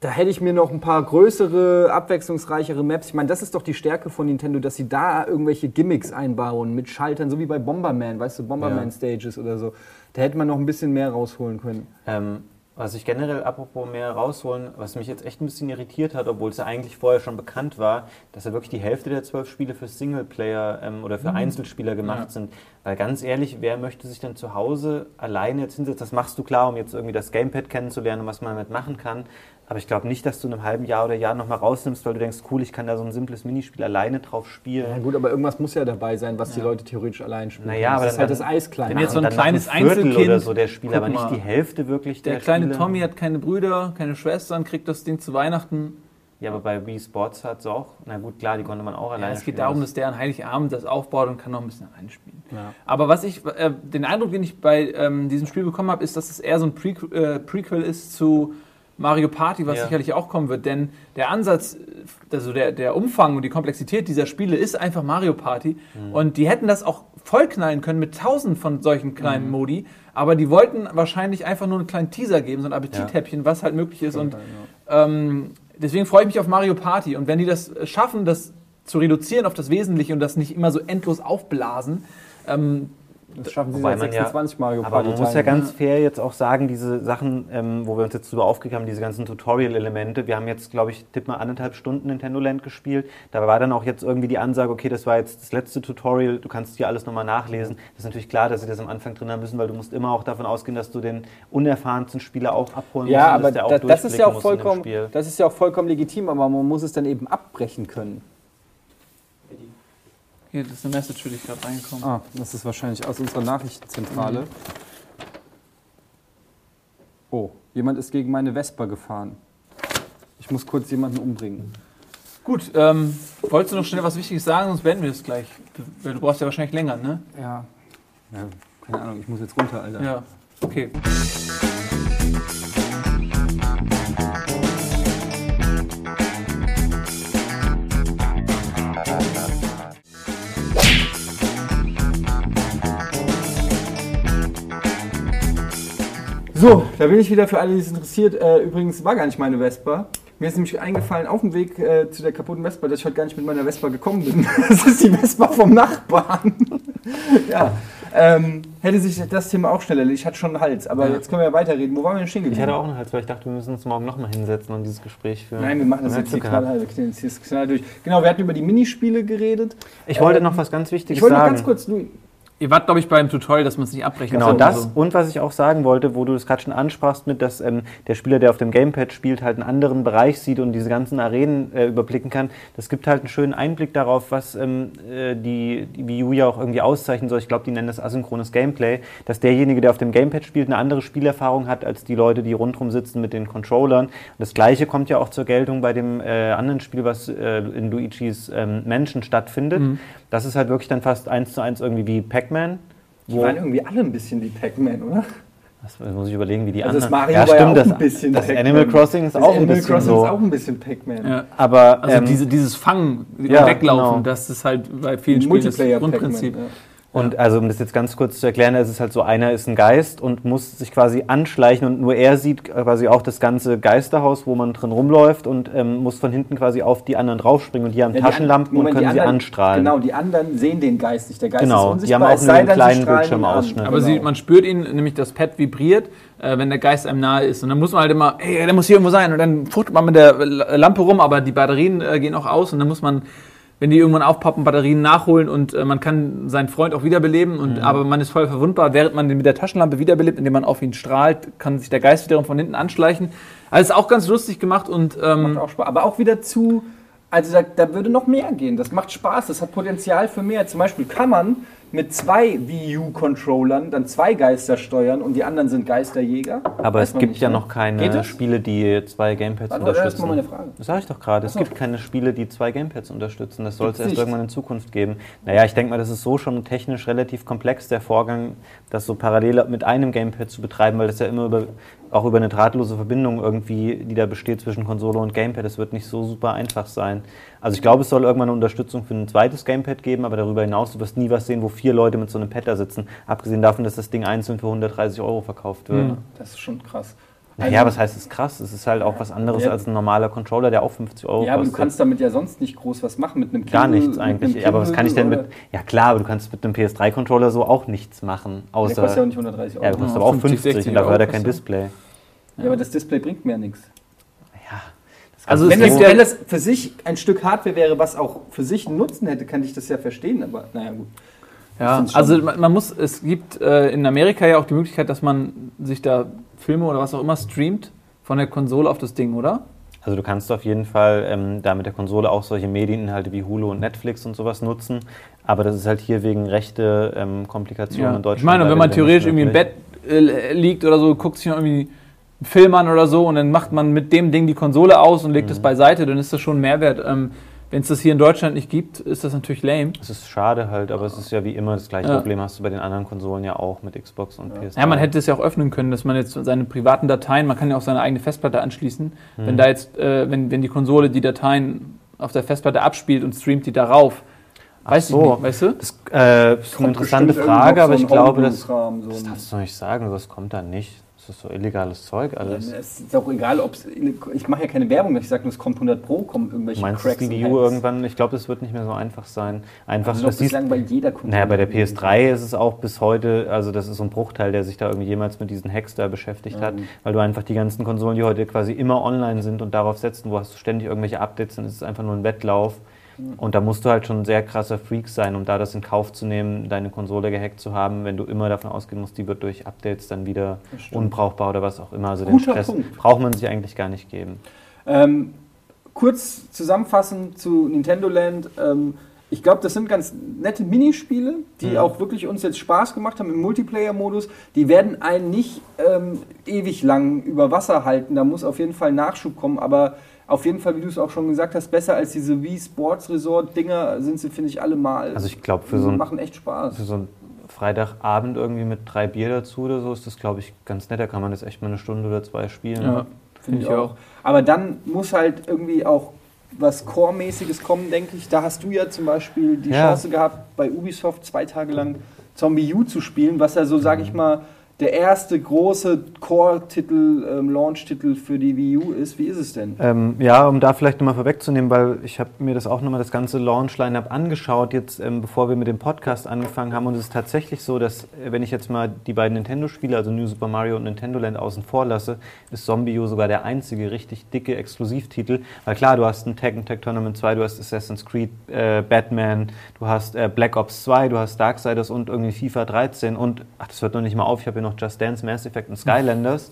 da hätte ich mir noch ein paar größere, abwechslungsreichere Maps. Ich meine, das ist doch die Stärke von Nintendo, dass sie da irgendwelche Gimmicks einbauen mit Schaltern, so wie bei Bomberman, weißt du, Bomberman Ja. Stages oder so. Da hätte man noch ein bisschen mehr rausholen können. Ähm, was ich generell, apropos mehr rausholen, was mich jetzt echt ein bisschen irritiert hat, obwohl es ja eigentlich vorher schon bekannt war, dass ja wirklich die Hälfte der zwölf Spiele für Singleplayer ähm, oder für Einzelspieler gemacht Ja. sind. Weil ganz ehrlich, wer möchte sich denn zu Hause alleine jetzt hinsetzen? Das machst du klar, um jetzt irgendwie das Gamepad kennenzulernen und was man damit machen kann. Aber ich glaube nicht, dass du in einem halben Jahr oder Jahr nochmal rausnimmst, weil du denkst, cool, ich kann da so ein simples Minispiel alleine drauf Ja spielen. gut, aber irgendwas muss ja dabei sein, was die Leute theoretisch allein spielen. Naja, aber das ist dann- halt das Eiskleine. Wenn jetzt so ein kleines Viertel Einzelkind- oder so der Spiele, Guck aber nicht mal. die Hälfte wirklich der, Der kleine Spiele. Tommy hat keine Brüder, keine Schwestern, kriegt das Ding zu Weihnachten. Ja, aber bei Wii Sports hat es auch. Na gut, klar, die konnte man auch Ja, alleine es geht spielen. darum, dass der an Heiligabend das aufbaut und kann noch ein bisschen alleine spielen. Ja. Aber was ich, äh, den Eindruck, den ich bei ähm, diesem Spiel bekommen habe, ist, dass es eher so ein Pre äh, Prequel ist zu Mario Party, was Ja. sicherlich auch kommen wird. Denn der Ansatz, also der, der Umfang und die Komplexität dieser Spiele ist einfach Mario Party. Und die hätten das auch vollknallen können mit tausend von solchen kleinen Modi. Aber die wollten wahrscheinlich einfach nur einen kleinen Teaser geben, so ein Appetithäppchen, was halt möglich ist. Und ähm, deswegen freue ich mich auf Mario Party. Und wenn die das schaffen, das zu reduzieren auf das Wesentliche und das nicht immer so endlos aufblasen, ähm, Das schaffen sie Wobei seit man ja- 26 Mario Aber man muss ja ganz fair jetzt auch sagen, diese Sachen, ähm, wo wir uns jetzt drüber aufgeregt haben, diese ganzen Tutorial-Elemente. Wir haben jetzt, glaube ich, tipp mal anderthalb Stunden Nintendo Land gespielt. Da war dann auch jetzt irgendwie die Ansage, okay, das war jetzt das letzte Tutorial, du kannst hier alles nochmal nachlesen. Das ist natürlich klar, dass sie das am Anfang drin haben müssen, weil du musst immer auch davon ausgehen, dass du den unerfahrensten Spieler auch abholen musst. Ja, aber das ist ja auch vollkommen, das ist ja auch vollkommen legitim, aber man muss es dann eben abbrechen können. Hier, das ist eine Message für dich gerade reingekommen. Ah, das ist wahrscheinlich aus unserer Nachrichtenzentrale. Oh, jemand ist gegen meine Vespa gefahren. Ich muss kurz jemanden umbringen. Gut, ähm, wolltest du noch schnell was Wichtiges sagen, sonst beenden wir das gleich. Du, du brauchst ja wahrscheinlich länger, ne? Ja. ja. Keine Ahnung, ich muss jetzt runter, Alter. Ja. Okay. So, da bin ich wieder für alle, die es interessiert. Äh, übrigens war gar nicht meine Vespa. Mir ist nämlich eingefallen auf dem Weg äh, zu der kaputten Vespa, dass ich heute gar nicht mit meiner Vespa gekommen bin. Das ist die Vespa vom Nachbarn. ja. Ähm, hätte sich das Thema auch schneller erledigt. Ich hatte schon einen Hals, aber Ja. jetzt können wir ja weiterreden. Wo waren wir denn stehen Ich geblieben? hatte auch einen Hals, weil ich dachte, wir müssen uns morgen nochmal hinsetzen und dieses Gespräch führen. Nein, wir machen das jetzt hier das knallhart durch. Genau, wir hatten über die Minispiele geredet. Ich wollte Ähm, noch was ganz Wichtiges Ich wollte noch sagen. ganz kurz, du, Ihr wart, glaube ich, beim Tutorial, dass man es nicht abbrechen Genau soll. das Also- und was ich auch sagen wollte, wo du das gerade schon ansprachst, mit dass ähm, der Spieler, der auf dem Gamepad spielt, halt einen anderen Bereich sieht und diese ganzen Arenen äh, überblicken kann. Das gibt halt einen schönen Einblick darauf, was ähm, äh, die, die Wii U ja auch irgendwie auszeichnen soll. Ich glaube, die nennen das asynchrones Gameplay, dass derjenige, der auf dem Gamepad spielt, eine andere Spielerfahrung hat als die Leute, die rundherum sitzen mit den Controllern. Und das Gleiche kommt ja auch zur Geltung bei dem äh, anderen Spiel, was äh, in Luigis ähm, Menschen stattfindet. Mhm. Das ist halt wirklich dann fast eins zu eins irgendwie wie Pac-Man. die waren irgendwie alle ein bisschen wie Pac-Man, oder? Das muss ich überlegen, wie die Also das anderen. Mario ja, war ja stimmt, auch das, ein bisschen das Pac-Man. Animal Crossing ist Das auch ein Animal bisschen Crossing so. ist auch ein bisschen Pac-Man. Ja. Aber Also ähm, diese, dieses Fangen, Ja, Weglaufen, genau. das ist halt bei vielen Spielen das Grundprinzip. Und also um das jetzt ganz kurz zu erklären, es ist halt so, einer ist ein Geist und muss sich quasi anschleichen und nur er sieht quasi auch das ganze Geisterhaus, wo man drin rumläuft und ähm, muss von hinten quasi auf die anderen draufspringen und die haben Ja, die Taschenlampen an- Moment, und können die sie anderen- anstrahlen. Genau, die anderen sehen den Geist nicht. Der Geist Genau, ist die haben unsichtbar, auch es nur sei einen kleinen Bildschirmausschnitt. Aber Genau. sie, man spürt ihn, nämlich das Pad vibriert, äh, wenn der Geist einem nahe ist. Und dann muss man halt immer, ey, der muss hier irgendwo sein. Und dann fuchtelt man mit der Lampe rum, aber die Batterien äh, gehen auch aus. Und dann muss man, wenn die irgendwann aufpoppen, Batterien nachholen und äh, man kann seinen Freund auch wiederbeleben. Und, Mhm. Aber man ist voll verwundbar. Während man den mit der Taschenlampe wiederbelebt, indem man auf ihn strahlt, kann sich der Geist wiederum von hinten anschleichen. Also ist auch ganz lustig gemacht und ähm, Macht auch Spaß. Aber auch wieder zu. Also da, da würde noch mehr gehen. Das macht Spaß, das hat Potenzial für mehr. Zum Beispiel kann man mit zwei Wii U-Controllern dann zwei Geister steuern und die anderen sind Geisterjäger. Aber Weiß es gibt nicht, ja ne? noch keine das? Spiele, die zwei Gamepads Warte, das ist mal meine unterstützen. Frage. Das sage ich doch gerade. Es gibt keine Spiele, die zwei Gamepads unterstützen. Das soll es erst nicht. irgendwann in Zukunft geben. Naja, ich denke mal, das ist so schon technisch relativ komplex, der Vorgang, das so parallel mit einem Gamepad zu betreiben, weil das ja immer über, auch über eine drahtlose Verbindung irgendwie, die da besteht zwischen Konsole und Gamepad, das wird nicht so super einfach sein. Also ich glaube, es soll irgendwann eine Unterstützung für ein zweites Gamepad geben, aber darüber hinaus, du wirst nie was sehen, wo vier Leute mit so einem Pad da sitzen, abgesehen davon, dass das Ding einzeln für 130 Euro verkauft wird. Mhm. Das ist schon krass. Naja, was heißt es krass? Es ist halt auch was anderes Ja. als ein normaler Controller, der auch 50 Euro Ja, aber du kostet. kannst damit ja sonst nicht groß was machen mit einem Gar Kindle, nichts mit eigentlich. einem Aber was kann ich denn mit. Kindle Ja, klar, aber du kannst mit einem PS3-Controller so auch nichts machen. oder- Der Außer. kostet ja auch nicht 130 Euro. ja, der kostet Ja, aber auch 50, 50 60 und hat er Euro kein kostet. Display. Ja, aber das Display bringt mir nichts. Ja. Das Also Wenn es du das, ja- wenn das für sich ein Stück Hardware wäre, was auch für sich einen Nutzen hätte, kann ich das ja verstehen, aber naja, gut. Ja, also man, man muss, es gibt äh, in Amerika ja auch die Möglichkeit, dass man sich da Filme oder was auch immer streamt von der Konsole auf das Ding, oder? Also du kannst auf jeden Fall ähm, da mit der Konsole auch solche Medieninhalte wie Hulu und Netflix und sowas nutzen. Aber das ist halt hier wegen rechte ähm, Komplikationen in Deutschland. Ich meine, wenn man theoretisch irgendwie im. Bett äh, liegt oder so, guckt sich irgendwie einen Film an oder so und dann macht man mit dem Ding die Konsole aus und legt Mhm. es beiseite, dann ist das schon ein Mehrwert. Ähm, wenn es das hier in Deutschland nicht gibt, ist das natürlich lame. Es ist schade halt, aber es ist ja wie immer das gleiche Ja. Problem hast du bei den anderen Konsolen ja auch mit Xbox und PS3. Ja, man hätte es ja auch öffnen können, dass man jetzt seine privaten Dateien, man kann ja auch seine eigene Festplatte anschließen. Mhm. Wenn da jetzt, äh, wenn, wenn die Konsole die Dateien auf der Festplatte abspielt und streamt die darauf, weiß so. ich nicht, weißt du? Das äh, ist eine interessante Frage, aber ich glaube, das, so das darfst du nicht sagen, das kommt dann nicht. Das ist so illegales Zeug alles. Es ist auch egal, ob Ich mache ja keine Werbung, ich sage nur, es kommt 100 Pro, kommen irgendwelche Du meinst, Cracks dass die und Wii U Hacks. irgendwann, ich glaube, das wird nicht mehr so einfach sein. Einfach, Also das bislang bei jeder Konsole. naja, bei der PS3 ist es auch bis heute, also das ist so ein Bruchteil, der sich da irgendwie jemals mit diesen Hacks da beschäftigt Ja, hat, weil du einfach die ganzen Konsolen, die heute quasi immer online sind und darauf setzen, wo hast du ständig irgendwelche Updates, dann ist es einfach nur ein Wettlauf. Und da musst du halt schon ein sehr krasser Freak sein, um da das in Kauf zu nehmen, deine Konsole gehackt zu haben, wenn du immer davon ausgehen musst, die wird durch Updates dann wieder unbrauchbar oder was auch immer. Also den Guter Stress Punkt. braucht man sich eigentlich gar nicht geben. Ähm, kurz zusammenfassend zu Nintendo Land. Ähm, ich glaube, das sind ganz nette Minispiele, die Mhm. auch wirklich uns jetzt Spaß gemacht haben im Multiplayer-Modus. Die werden einen nicht ähm, ewig lang über Wasser halten. Da muss auf jeden Fall Nachschub kommen. Aber auf jeden Fall, wie du es auch schon gesagt hast, besser als diese Wii Sports Resort Dinger sind sie, finde ich, alle mal. Also ich glaube, für so ein machen echt Spaß. für so ein Freitagabend irgendwie mit drei Bier dazu oder so ist das, glaube ich, ganz nett. Da kann man das echt mal eine Stunde oder zwei spielen. Ja, Finde ich auch. Aber dann muss halt irgendwie auch was Core-mäßiges kommen, denke ich. Da hast du ja zum Beispiel die Ja. Chance gehabt, bei Ubisoft zwei Tage lang Zombie U zu spielen, was ja so, sag ich mal, der erste große Core-Titel, ähm, Launch-Titel für die Wii U ist. Wie ist es denn? Ähm, ja, um da vielleicht nochmal vorwegzunehmen, weil ich habe mir das auch nochmal das ganze Launch-Line-Up angeschaut, jetzt ähm, bevor wir mit dem Podcast angefangen haben. Und es ist tatsächlich so, dass äh, wenn ich jetzt mal die beiden Nintendo-Spiele, also New Super Mario und Nintendo Land außen vor lasse, ist Zombie U sogar der einzige richtig dicke Exklusivtitel. Weil klar, du hast ein Tekken Tag Tournament 2, du hast Assassin's Creed, äh, Batman, du hast äh, Black Ops 2, du hast Darksiders und irgendwie FIFA 13 und, ach, das hört noch nicht mal auf, ich habe hier noch Just Dance, Mass Effect und Skylanders.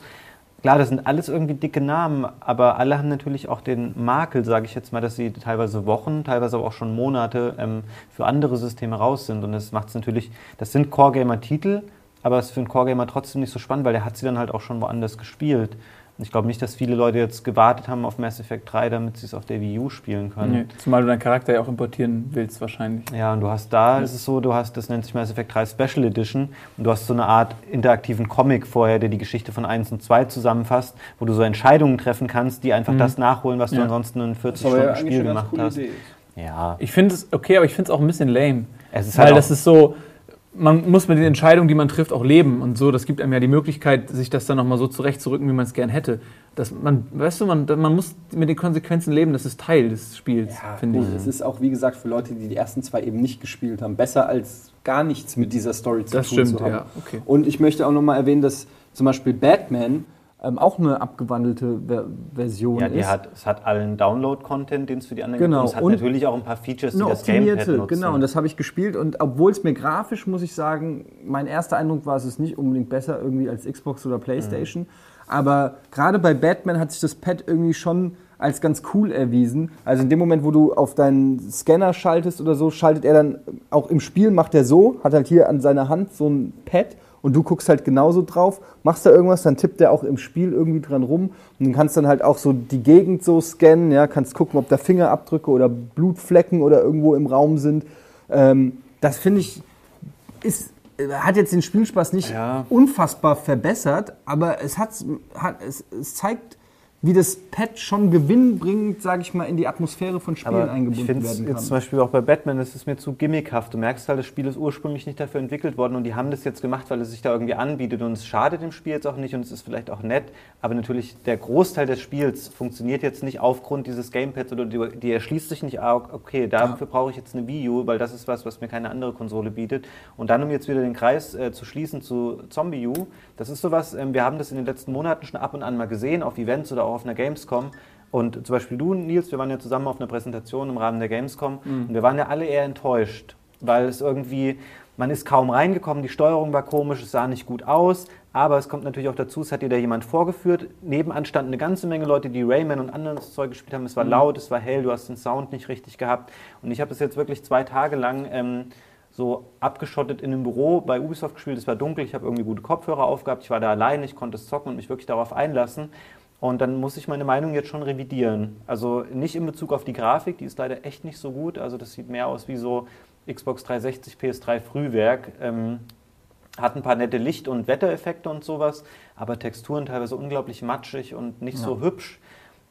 Klar, das sind alles irgendwie dicke Namen, aber alle haben natürlich auch den Makel, sage ich jetzt mal, dass sie teilweise Wochen, teilweise aber auch schon Monate ähm, für andere Systeme raus sind. Und das macht es natürlich, das sind Core-Gamer-Titel, aber es ist für einen Core-Gamer trotzdem nicht so spannend, weil der hat sie dann halt auch schon woanders gespielt. Ich glaube nicht, dass viele Leute jetzt gewartet haben auf Mass Effect 3, damit sie es auf der Wii U spielen können. Nee, zumal du deinen Charakter ja auch importieren willst, wahrscheinlich. Ja, und du hast da, ist es so, du hast, das nennt sich Mass Effect 3 Special Edition und du hast so eine Art interaktiven Comic vorher, der die Geschichte von 1 und 2 zusammenfasst, wo du so Entscheidungen treffen kannst, die einfach das nachholen, was du Ja. ansonsten in 40 Das aber ja Stunden eigentlich Spiel gemacht hast. Idee. Ja, Ich finde es okay, aber ich finde es auch ein bisschen lame. es ist Weil halt das ist so, man muss mit den Entscheidungen, die man trifft, auch leben und so. Das gibt einem ja die Möglichkeit, sich das dann nochmal so zurechtzurücken, wie man es gern hätte. Das, man, weißt du, man, man muss mit den Konsequenzen leben, das ist Teil des Spiels, Ja, finde ich. es ist auch, wie gesagt, für Leute, die die ersten zwei eben nicht gespielt haben, besser als gar nichts mit dieser Story zu Das tun stimmt, zu haben. ja, okay. Und ich möchte auch nochmal erwähnen, dass zum Beispiel Batman ähm, auch eine abgewandelte Ver Version ja, die ist. hat, es hat allen Download-Content, den es für die anderen Genau, gibt. Und es hat und natürlich auch ein paar Features, die das Gamepad optimierte, nutzen. genau, und das habe ich gespielt und obwohl es mir grafisch, muss ich sagen, mein erster Eindruck war, es ist nicht unbedingt besser irgendwie als Xbox oder Playstation, aber gerade bei Batman hat sich das Pad irgendwie schon als ganz cool erwiesen. Also in dem Moment, wo du auf deinen Scanner schaltest oder so, schaltet er dann auch im Spiel, macht er so, hat halt hier an seiner Hand so ein Pad und du guckst halt genauso drauf, machst da irgendwas, dann tippt er auch im Spiel irgendwie dran rum und du kannst dann halt auch so die Gegend so scannen, ja, kannst gucken, ob da Fingerabdrücke oder Blutflecken oder irgendwo im Raum sind. Ähm, das finde ich, ist, hat jetzt den Spielspaß nicht Ja. unfassbar verbessert, aber es, hat, es, es zeigt, wie das Pad schon gewinnbringend, sage ich mal, in die Atmosphäre von Spielen Aber ich eingebunden finde werden kann. jetzt zum Beispiel auch bei Batman, das ist mir zu gimmickhaft. Du merkst halt, das Spiel ist ursprünglich nicht dafür entwickelt worden und die haben das jetzt gemacht, weil es sich da irgendwie anbietet und es schadet dem Spiel jetzt auch nicht und es ist vielleicht auch nett, aber natürlich der Großteil des Spiels funktioniert jetzt nicht aufgrund dieses Gamepads oder die, die erschließt sich nicht, ah, okay, dafür brauche ich jetzt eine Wii U, weil das ist was, was mir keine andere Konsole bietet. Und dann, um jetzt wieder den Kreis äh, zu schließen zu Zombie U, das ist sowas, ähm, wir haben das in den letzten Monaten schon ab und an mal gesehen, auf Events oder auch auf einer Gamescom. Und zum Beispiel du, Nils, wir waren ja zusammen auf einer Präsentation im Rahmen der Gamescom und wir waren ja alle eher enttäuscht, weil es irgendwie, man ist kaum reingekommen, die Steuerung war komisch, es sah nicht gut aus, aber es kommt natürlich auch dazu, es hat dir da jemand vorgeführt. Nebenan standen eine ganze Menge Leute, die Rayman und anderes Zeug gespielt haben. Es war laut, es war hell, du hast den Sound nicht richtig gehabt. Und ich habe das jetzt wirklich zwei Tage lang ähm, so abgeschottet in einem Büro bei Ubisoft gespielt. Es war dunkel, ich habe irgendwie gute Kopfhörer aufgehabt, ich war da alleine, ich konnte es zocken und mich wirklich darauf einlassen. Und dann muss ich meine Meinung jetzt schon revidieren. Also nicht in Bezug auf die Grafik, die ist leider echt nicht so gut. Also das sieht mehr aus wie so Xbox 360, PS3 Frühwerk. Ähm, hat ein paar nette Licht- und Wettereffekte und sowas, aber Texturen teilweise unglaublich matschig und nicht so hübsch.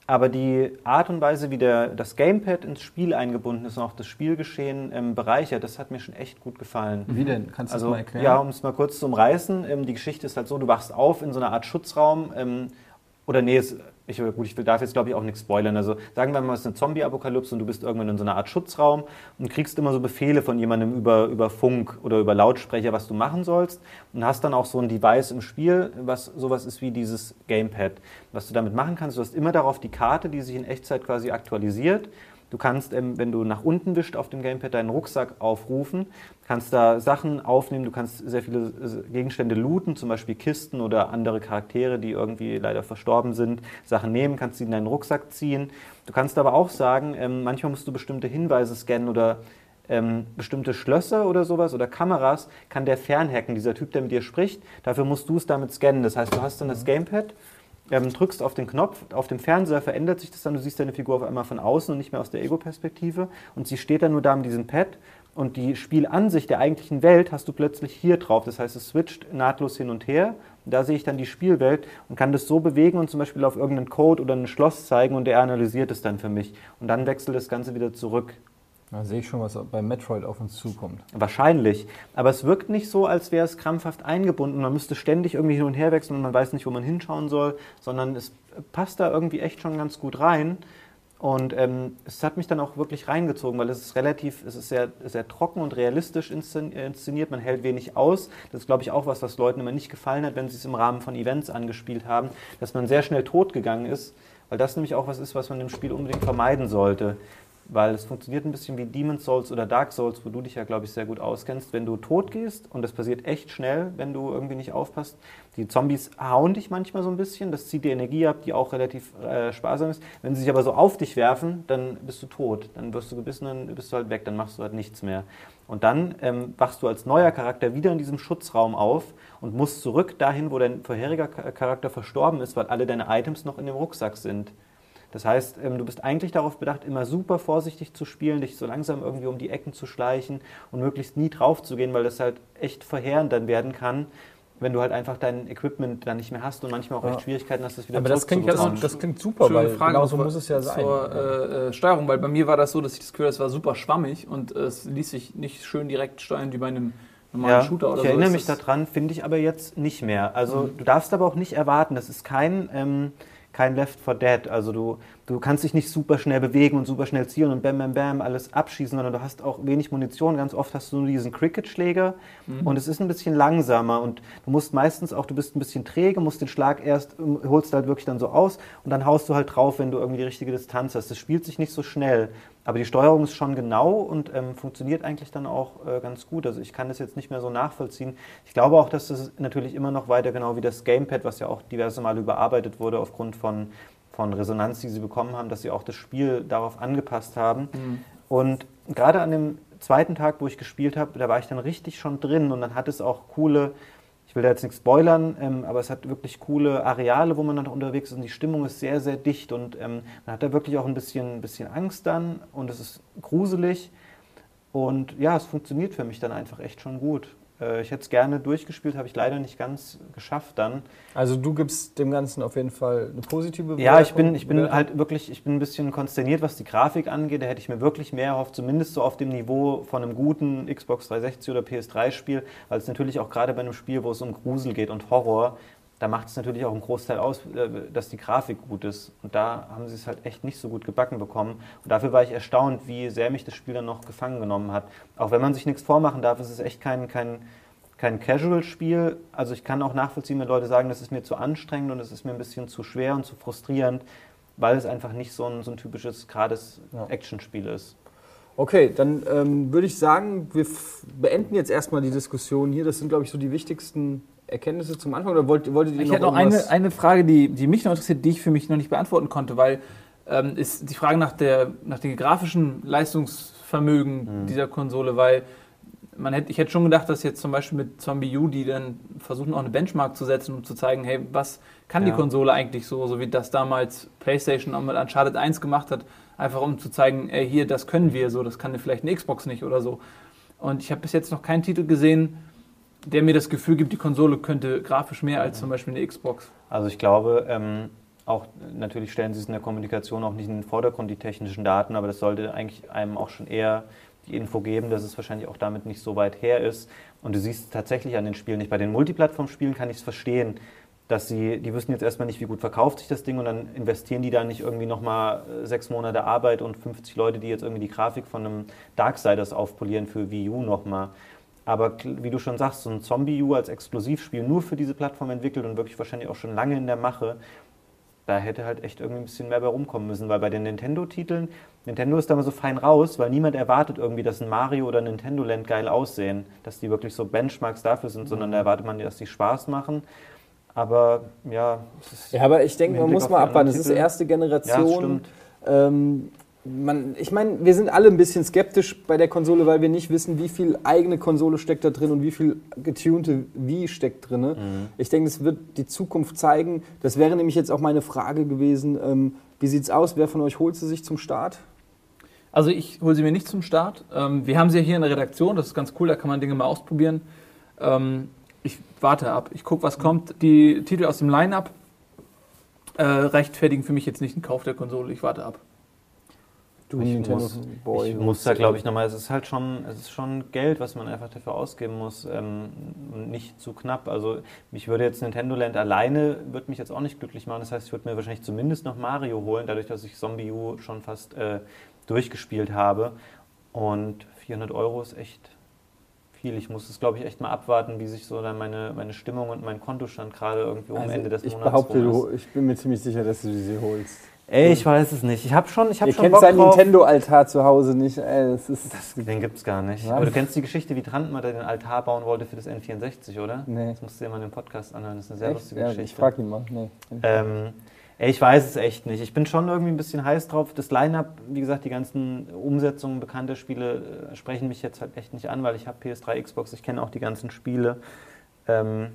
Aber die Art und Weise, wie der, das Gamepad ins Spiel eingebunden ist und auch das Spielgeschehen ähm, bereichert, das hat mir schon echt gut gefallen. Wie denn? Kannst du Also, das mal erklären? ja, um es mal kurz zu umreißen, ähm, die Geschichte ist halt so, du wachst auf in so einer Art Schutzraum, ähm, oder nee, es, ich, gut, ich will, darf jetzt glaube ich auch nichts spoilern. Also sagen wir mal, es ist eine Zombie-Apokalypse und du bist irgendwann in so einer Art Schutzraum und kriegst immer so Befehle von jemandem über, über Funk oder über Lautsprecher, was du machen sollst und hast dann auch so ein Device im Spiel, was sowas ist wie dieses Gamepad. Was du damit machen kannst, du hast immer darauf die Karte, die sich in Echtzeit quasi aktualisiert. Du kannst, ähm, wenn du nach unten wischst auf dem Gamepad, deinen Rucksack aufrufen, kannst da Sachen aufnehmen, du kannst sehr viele äh, Gegenstände looten, zum Beispiel Kisten oder andere Charaktere, die irgendwie leider verstorben sind, Sachen nehmen, kannst sie in deinen Rucksack ziehen. Du kannst aber auch sagen, ähm, manchmal musst du bestimmte Hinweise scannen oder ähm, bestimmte Schlösser oder sowas oder Kameras kann der fernhacken, dieser Typ, der mit dir spricht. Dafür musst du es damit scannen. Das heißt, du hast dann das Gamepad, ähm, drückst auf den Knopf, auf dem Fernseher verändert sich das dann, du siehst deine Figur auf einmal von außen und nicht mehr aus der Ego-Perspektive und sie steht dann nur da mit diesem Pad und die Spielansicht der eigentlichen Welt hast du plötzlich hier drauf. Das heißt, es switcht nahtlos hin und her. Und da sehe ich dann die Spielwelt und kann das so bewegen und zum Beispiel auf irgendeinen Code oder ein Schloss zeigen und der analysiert es dann für mich. Und dann wechselt das Ganze wieder zurück. Da sehe ich schon, was bei Metroid auf uns zukommt. Wahrscheinlich. Aber es wirkt nicht so, als wäre es krampfhaft eingebunden. Man müsste ständig irgendwie hin und her wechseln und man weiß nicht, wo man hinschauen soll, sondern es passt da irgendwie echt schon ganz gut rein. Und ähm, es hat mich dann auch wirklich reingezogen, weil es ist relativ, es ist sehr, sehr trocken und realistisch inszeniert. Man hält wenig aus. Das ist, glaube ich, auch was, was Leuten immer nicht gefallen hat, wenn sie es im Rahmen von Events angespielt haben, dass man sehr schnell tot gegangen ist, weil das nämlich auch was ist, was man im Spiel unbedingt vermeiden sollte weil es funktioniert ein bisschen wie Demon's Souls oder Dark Souls, wo du dich ja, glaube ich, sehr gut auskennst. Wenn du tot gehst, und das passiert echt schnell, wenn du irgendwie nicht aufpasst, die Zombies hauen dich manchmal so ein bisschen, das zieht die Energie ab, die auch relativ äh, sparsam ist. Wenn sie sich aber so auf dich werfen, dann bist du tot, dann wirst du gebissen, dann bist du halt weg, dann machst du halt nichts mehr. Und dann ähm, wachst du als neuer Charakter wieder in diesem Schutzraum auf und musst zurück dahin, wo dein vorheriger Charakter verstorben ist, weil alle deine Items noch in dem Rucksack sind. Das heißt, ähm, du bist eigentlich darauf bedacht, immer super vorsichtig zu spielen, dich so langsam irgendwie um die Ecken zu schleichen und möglichst nie drauf zu gehen, weil das halt echt verheerend dann werden kann, wenn du halt einfach dein Equipment dann nicht mehr hast und manchmal auch echt Schwierigkeiten hast, das wieder Aber das klingt, das, das klingt super, weil Frage genau so muss es ja sein. Zur äh, äh, Steuerung, weil bei mir war das so, dass ich das Gefühl es war super schwammig und äh, es ließ sich nicht schön direkt steuern wie bei einem normalen ja, Shooter oder ich so. Ich erinnere mich daran, finde ich aber jetzt nicht mehr. Also mhm. du darfst aber auch nicht erwarten, das ist kein... Ähm, kein Left 4 Dead. Also du, du kannst dich nicht super schnell bewegen und super schnell zielen und bam, bam, bam, alles abschießen, sondern du hast auch wenig Munition. Ganz oft hast du nur diesen Cricket-Schläger mhm. und es ist ein bisschen langsamer und du musst meistens auch, du bist ein bisschen träge, musst den Schlag erst, ähm, holst halt wirklich dann so aus und dann haust du halt drauf, wenn du irgendwie die richtige Distanz hast. Das spielt sich nicht so schnell. Aber die Steuerung ist schon genau und ähm, funktioniert eigentlich dann auch äh, ganz gut. Also ich kann das jetzt nicht mehr so nachvollziehen. Ich glaube auch, dass das natürlich immer noch weiter genau wie das Gamepad, was ja auch diverse Male überarbeitet wurde aufgrund von, von Resonanz, die sie bekommen haben, dass sie auch das Spiel darauf angepasst haben. Mhm. Und gerade an dem zweiten Tag, wo ich gespielt habe, da war ich dann richtig schon drin und dann hat es auch coole will da jetzt nichts spoilern, ähm, aber es hat wirklich coole Areale, wo man dann unterwegs ist und die Stimmung ist sehr, sehr dicht und ähm, man hat da wirklich auch ein bisschen, bisschen Angst dann und es ist gruselig und ja, es funktioniert für mich dann einfach echt schon gut. Äh, ich hätte es gerne durchgespielt, habe ich leider nicht ganz geschafft dann. Also du gibst dem Ganzen auf jeden Fall eine positive Bewertung? Ja, ich bin, ich bin halt wirklich, ich bin ein bisschen konsterniert, was die Grafik angeht. Da hätte ich mir wirklich mehr erhofft, zumindest so auf dem Niveau von einem guten Xbox 360 oder PS3-Spiel, weil es natürlich auch gerade bei einem Spiel, wo es um Grusel geht und Horror, da macht es natürlich auch einen Großteil aus, äh, dass die Grafik gut ist. Und da haben sie es halt echt nicht so gut gebacken bekommen. Und dafür war ich erstaunt, wie sehr mich das Spiel dann noch gefangen genommen hat. Auch wenn man sich nichts vormachen darf, ist es echt kein, kein, kein Casual-Spiel. Also ich kann auch nachvollziehen, wenn Leute sagen, das ist mir zu anstrengend und es ist mir ein bisschen zu schwer und zu frustrierend, weil es einfach nicht so ein, so ein typisches, gerades ja. Actionspiel ist. Okay, dann ähm, würde ich sagen, wir beenden jetzt erstmal die Diskussion hier. Das sind, glaube ich, so die wichtigsten Erkenntnisse zum Anfang oder wollt, wolltet ihr ich noch hätte noch eine, eine Frage, die, die mich noch interessiert, die ich für mich noch nicht beantworten konnte, weil ähm, ist die Frage nach, der, nach dem grafischen Leistungsvermögen mhm. dieser Konsole, weil man hätte, ich hätte schon gedacht, dass jetzt zum Beispiel mit Zombie U, die dann versuchen auch eine Benchmark zu setzen, um zu zeigen, hey, was kann ja. die Konsole eigentlich so, so wie das damals PlayStation auch mit Uncharted 1 gemacht hat, einfach um zu zeigen, ey, hier, das können wir so, das kann vielleicht eine Xbox nicht oder so. Und ich habe bis jetzt noch keinen Titel gesehen, der mir das Gefühl gibt, die Konsole könnte grafisch mehr als zum Beispiel eine Xbox. Also ich glaube, ähm, auch natürlich stellen sie es in der Kommunikation auch nicht in den Vordergrund, die technischen Daten, aber das sollte eigentlich einem auch schon eher die Info geben, dass es wahrscheinlich auch damit nicht so weit her ist. Und du siehst tatsächlich an den Spielen nicht. Bei den Multiplattform-Spielen kann ich es verstehen, dass sie, die wissen jetzt erstmal nicht, wie gut verkauft sich das Ding und dann investieren die da nicht irgendwie nochmal äh, sechs Monate Arbeit und 50 Leute, die jetzt irgendwie die Grafik von einem Darksiders aufpolieren für Wii U nochmal. Aber wie du schon sagst, so ein Zombie-U als Explosivspiel nur für diese Plattform entwickelt und wirklich wahrscheinlich auch schon lange in der Mache, da hätte halt echt irgendwie ein bisschen mehr bei rumkommen müssen, weil bei den Nintendo-Titeln, Nintendo ist da mal so fein raus, weil niemand erwartet irgendwie, dass ein Mario oder ein Nintendo Land geil aussehen, dass die wirklich so Benchmarks dafür sind, mhm. sondern da erwartet man, dass die Spaß machen. Aber ja, ja, aber ich denke, man muss mal abwarten. Das ist die erste Generation. Ja, ähm, man, ich meine, wir sind alle ein bisschen skeptisch bei der Konsole, weil wir nicht wissen, wie viel eigene Konsole steckt da drin und wie viel getunte wie steckt drin. Mhm. Ich denke, das wird die Zukunft zeigen. Das wäre nämlich jetzt auch meine Frage gewesen. Ähm, wie es aus? Wer von euch holt sie sich zum Start? Also ich hole sie mir nicht zum Start. Ähm, wir haben sie ja hier in der Redaktion, das ist ganz cool, da kann man Dinge mal ausprobieren. Ähm, ich warte ab, ich gucke, was kommt. Die Titel aus dem Line-Up äh, rechtfertigen für mich jetzt nicht den Kauf der Konsole, ich warte ab. Du Ich Nintendo muss- Boy. Ich muss da, glaube ich, nochmal, es ist halt schon, es ist schon Geld, was man einfach dafür ausgeben muss ähm, und nicht zu knapp. Also mich würde jetzt Nintendo Land alleine, würde mich jetzt auch nicht glücklich machen. Das heißt, ich würde mir wahrscheinlich zumindest noch Mario holen, dadurch, dass ich Zombie U schon fast äh, durchgespielt habe. Und 400 Euro ist echt viel. Ich muss es, glaube ich, echt mal abwarten, wie sich so dann meine, meine Stimmung und mein Kontostand gerade irgendwie um Also Ende des ich Monats behaupte, du, ich bin mir ziemlich sicher, dass du sie holst. Ey, ich weiß es nicht. Ich habe schon, ich habe schon kennt Bock seinen. Nintendo-Altar zu Hause nicht. Ey, das ist, Den gibt's gar nicht. Was? Aber du kennst die Geschichte, wie Trantmann da den Altar bauen wollte für das N64, oder? Nee. Das musst du dir mal in dem Podcast anhören. Das ist eine sehr echt? lustige Ja, Geschichte. ich frag ihn mal. Nee. Ähm, ich weiß es echt nicht. Ich bin schon irgendwie ein bisschen heiß drauf. Das Line-Up, wie gesagt, die ganzen Umsetzungen bekannter Spiele äh, sprechen mich jetzt halt echt nicht an, weil ich habe PS3, Xbox, ich kenne auch die ganzen Spiele. Ähm,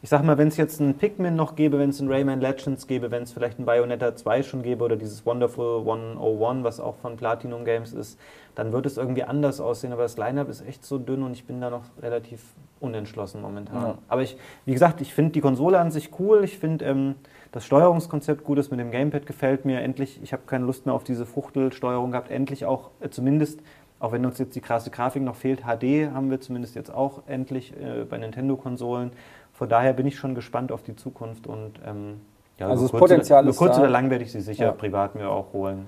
ich sag mal, wenn es jetzt einen Pikmin noch gäbe, wenn es einen Rayman Legends gäbe, wenn es vielleicht einen Bayonetta 2 schon gäbe oder dieses Wonderful 101, was auch von Platinum Games ist, dann wird es irgendwie anders aussehen. Aber das Line-Up ist echt so dünn und ich bin da noch relativ unentschlossen momentan. Ja. Aber ich, wie gesagt, ich finde die Konsole an sich cool. Ich finde ähm, das Steuerungskonzept gut, das mit dem Gamepad gefällt mir. Endlich, ich habe keine Lust mehr auf diese Fuchtelsteuerung gehabt. Endlich auch äh, zumindest, auch wenn uns jetzt die krasse Grafik noch fehlt, HD haben wir zumindest jetzt auch endlich äh, bei Nintendo-Konsolen. Von daher bin ich schon gespannt auf die Zukunft und ähm, ja, Also das kurz Potenzial oder, ist kurz da. oder lang werde ich sie sicher Ja. privat mir auch holen.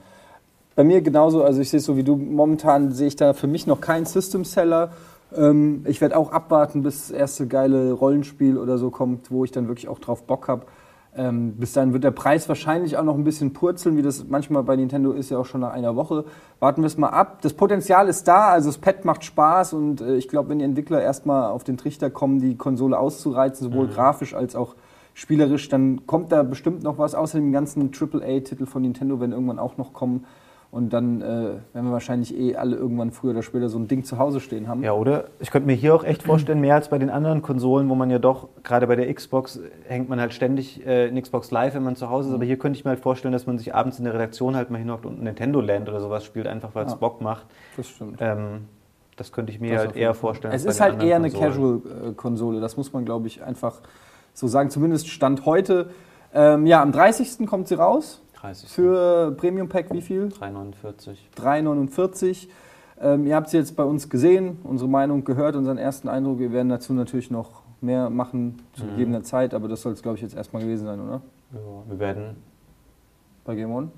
Bei mir genauso, also ich sehe es so wie du, momentan sehe ich da für mich noch keinen System-Seller. Ähm, ich werde auch abwarten, bis das erste geile Rollenspiel oder so kommt, wo ich dann wirklich auch drauf Bock habe. Ähm, bis dann wird der Preis wahrscheinlich auch noch ein bisschen purzeln, wie das manchmal bei Nintendo ist, ja auch schon nach einer Woche. Warten wir es mal ab. Das Potenzial ist da, also das Pad macht Spaß und äh, ich glaube, wenn die Entwickler erstmal auf den Trichter kommen, die Konsole auszureizen, sowohl grafisch als auch spielerisch, dann kommt da bestimmt noch was, außer dem ganzen AAA-Titel von Nintendo, wenn irgendwann auch noch kommen. Und dann äh, werden wir wahrscheinlich eh alle irgendwann früher oder später so ein Ding zu Hause stehen haben. Ja, oder? Ich könnte mir hier auch echt vorstellen, mehr als bei den anderen Konsolen, wo man ja doch, gerade bei der Xbox, äh, hängt man halt ständig äh, in Xbox Live, wenn man zu Hause ist. Aber hier könnte ich mir halt vorstellen, dass man sich abends in der Redaktion halt mal hinhockt und Nintendo Land oder sowas spielt, einfach weil es Ja. Bock macht. Das stimmt. Ähm, das könnte ich mir Das halt eher vorstellen. Es ist halt eher eine. Casual-Konsole, das muss man, glaube ich, einfach so sagen. Zumindest Stand heute. Ähm, ja, am 30. kommt sie raus. 30. Für Premium Pack wie viel? 3,49. 3,49. Ähm, ihr habt sie jetzt bei uns gesehen, unsere Meinung gehört, unseren ersten Eindruck. Wir werden dazu natürlich noch mehr machen zu Mhm. gegebener Zeit, aber das soll es, glaube ich, jetzt erstmal gewesen sein, oder? Ja, wir werden. Bei Game One?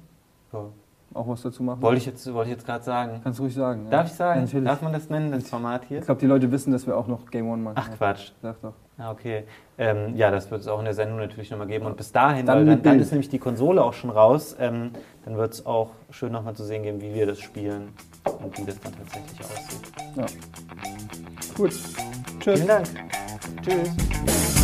Ja. Auch was dazu machen? Wollte ich jetzt, wollte ich jetzt gerade sagen. Kannst du ruhig sagen. Darf ich sagen? Natürlich. Darf man das nennen, das Format hier? Ich glaube, die Leute wissen, dass wir auch noch Game One machen. Ach Quatsch. Sag doch. Ah, okay. Ähm, ja, das wird es auch in der Sendung natürlich nochmal geben. Und bis dahin, Dann dann, dann ist nämlich die Konsole auch schon raus, ähm, dann wird es auch schön nochmal zu sehen geben, wie wir das spielen und wie das dann tatsächlich aussieht. Ja. Gut. Tschüss. Vielen Dank. Tschüss.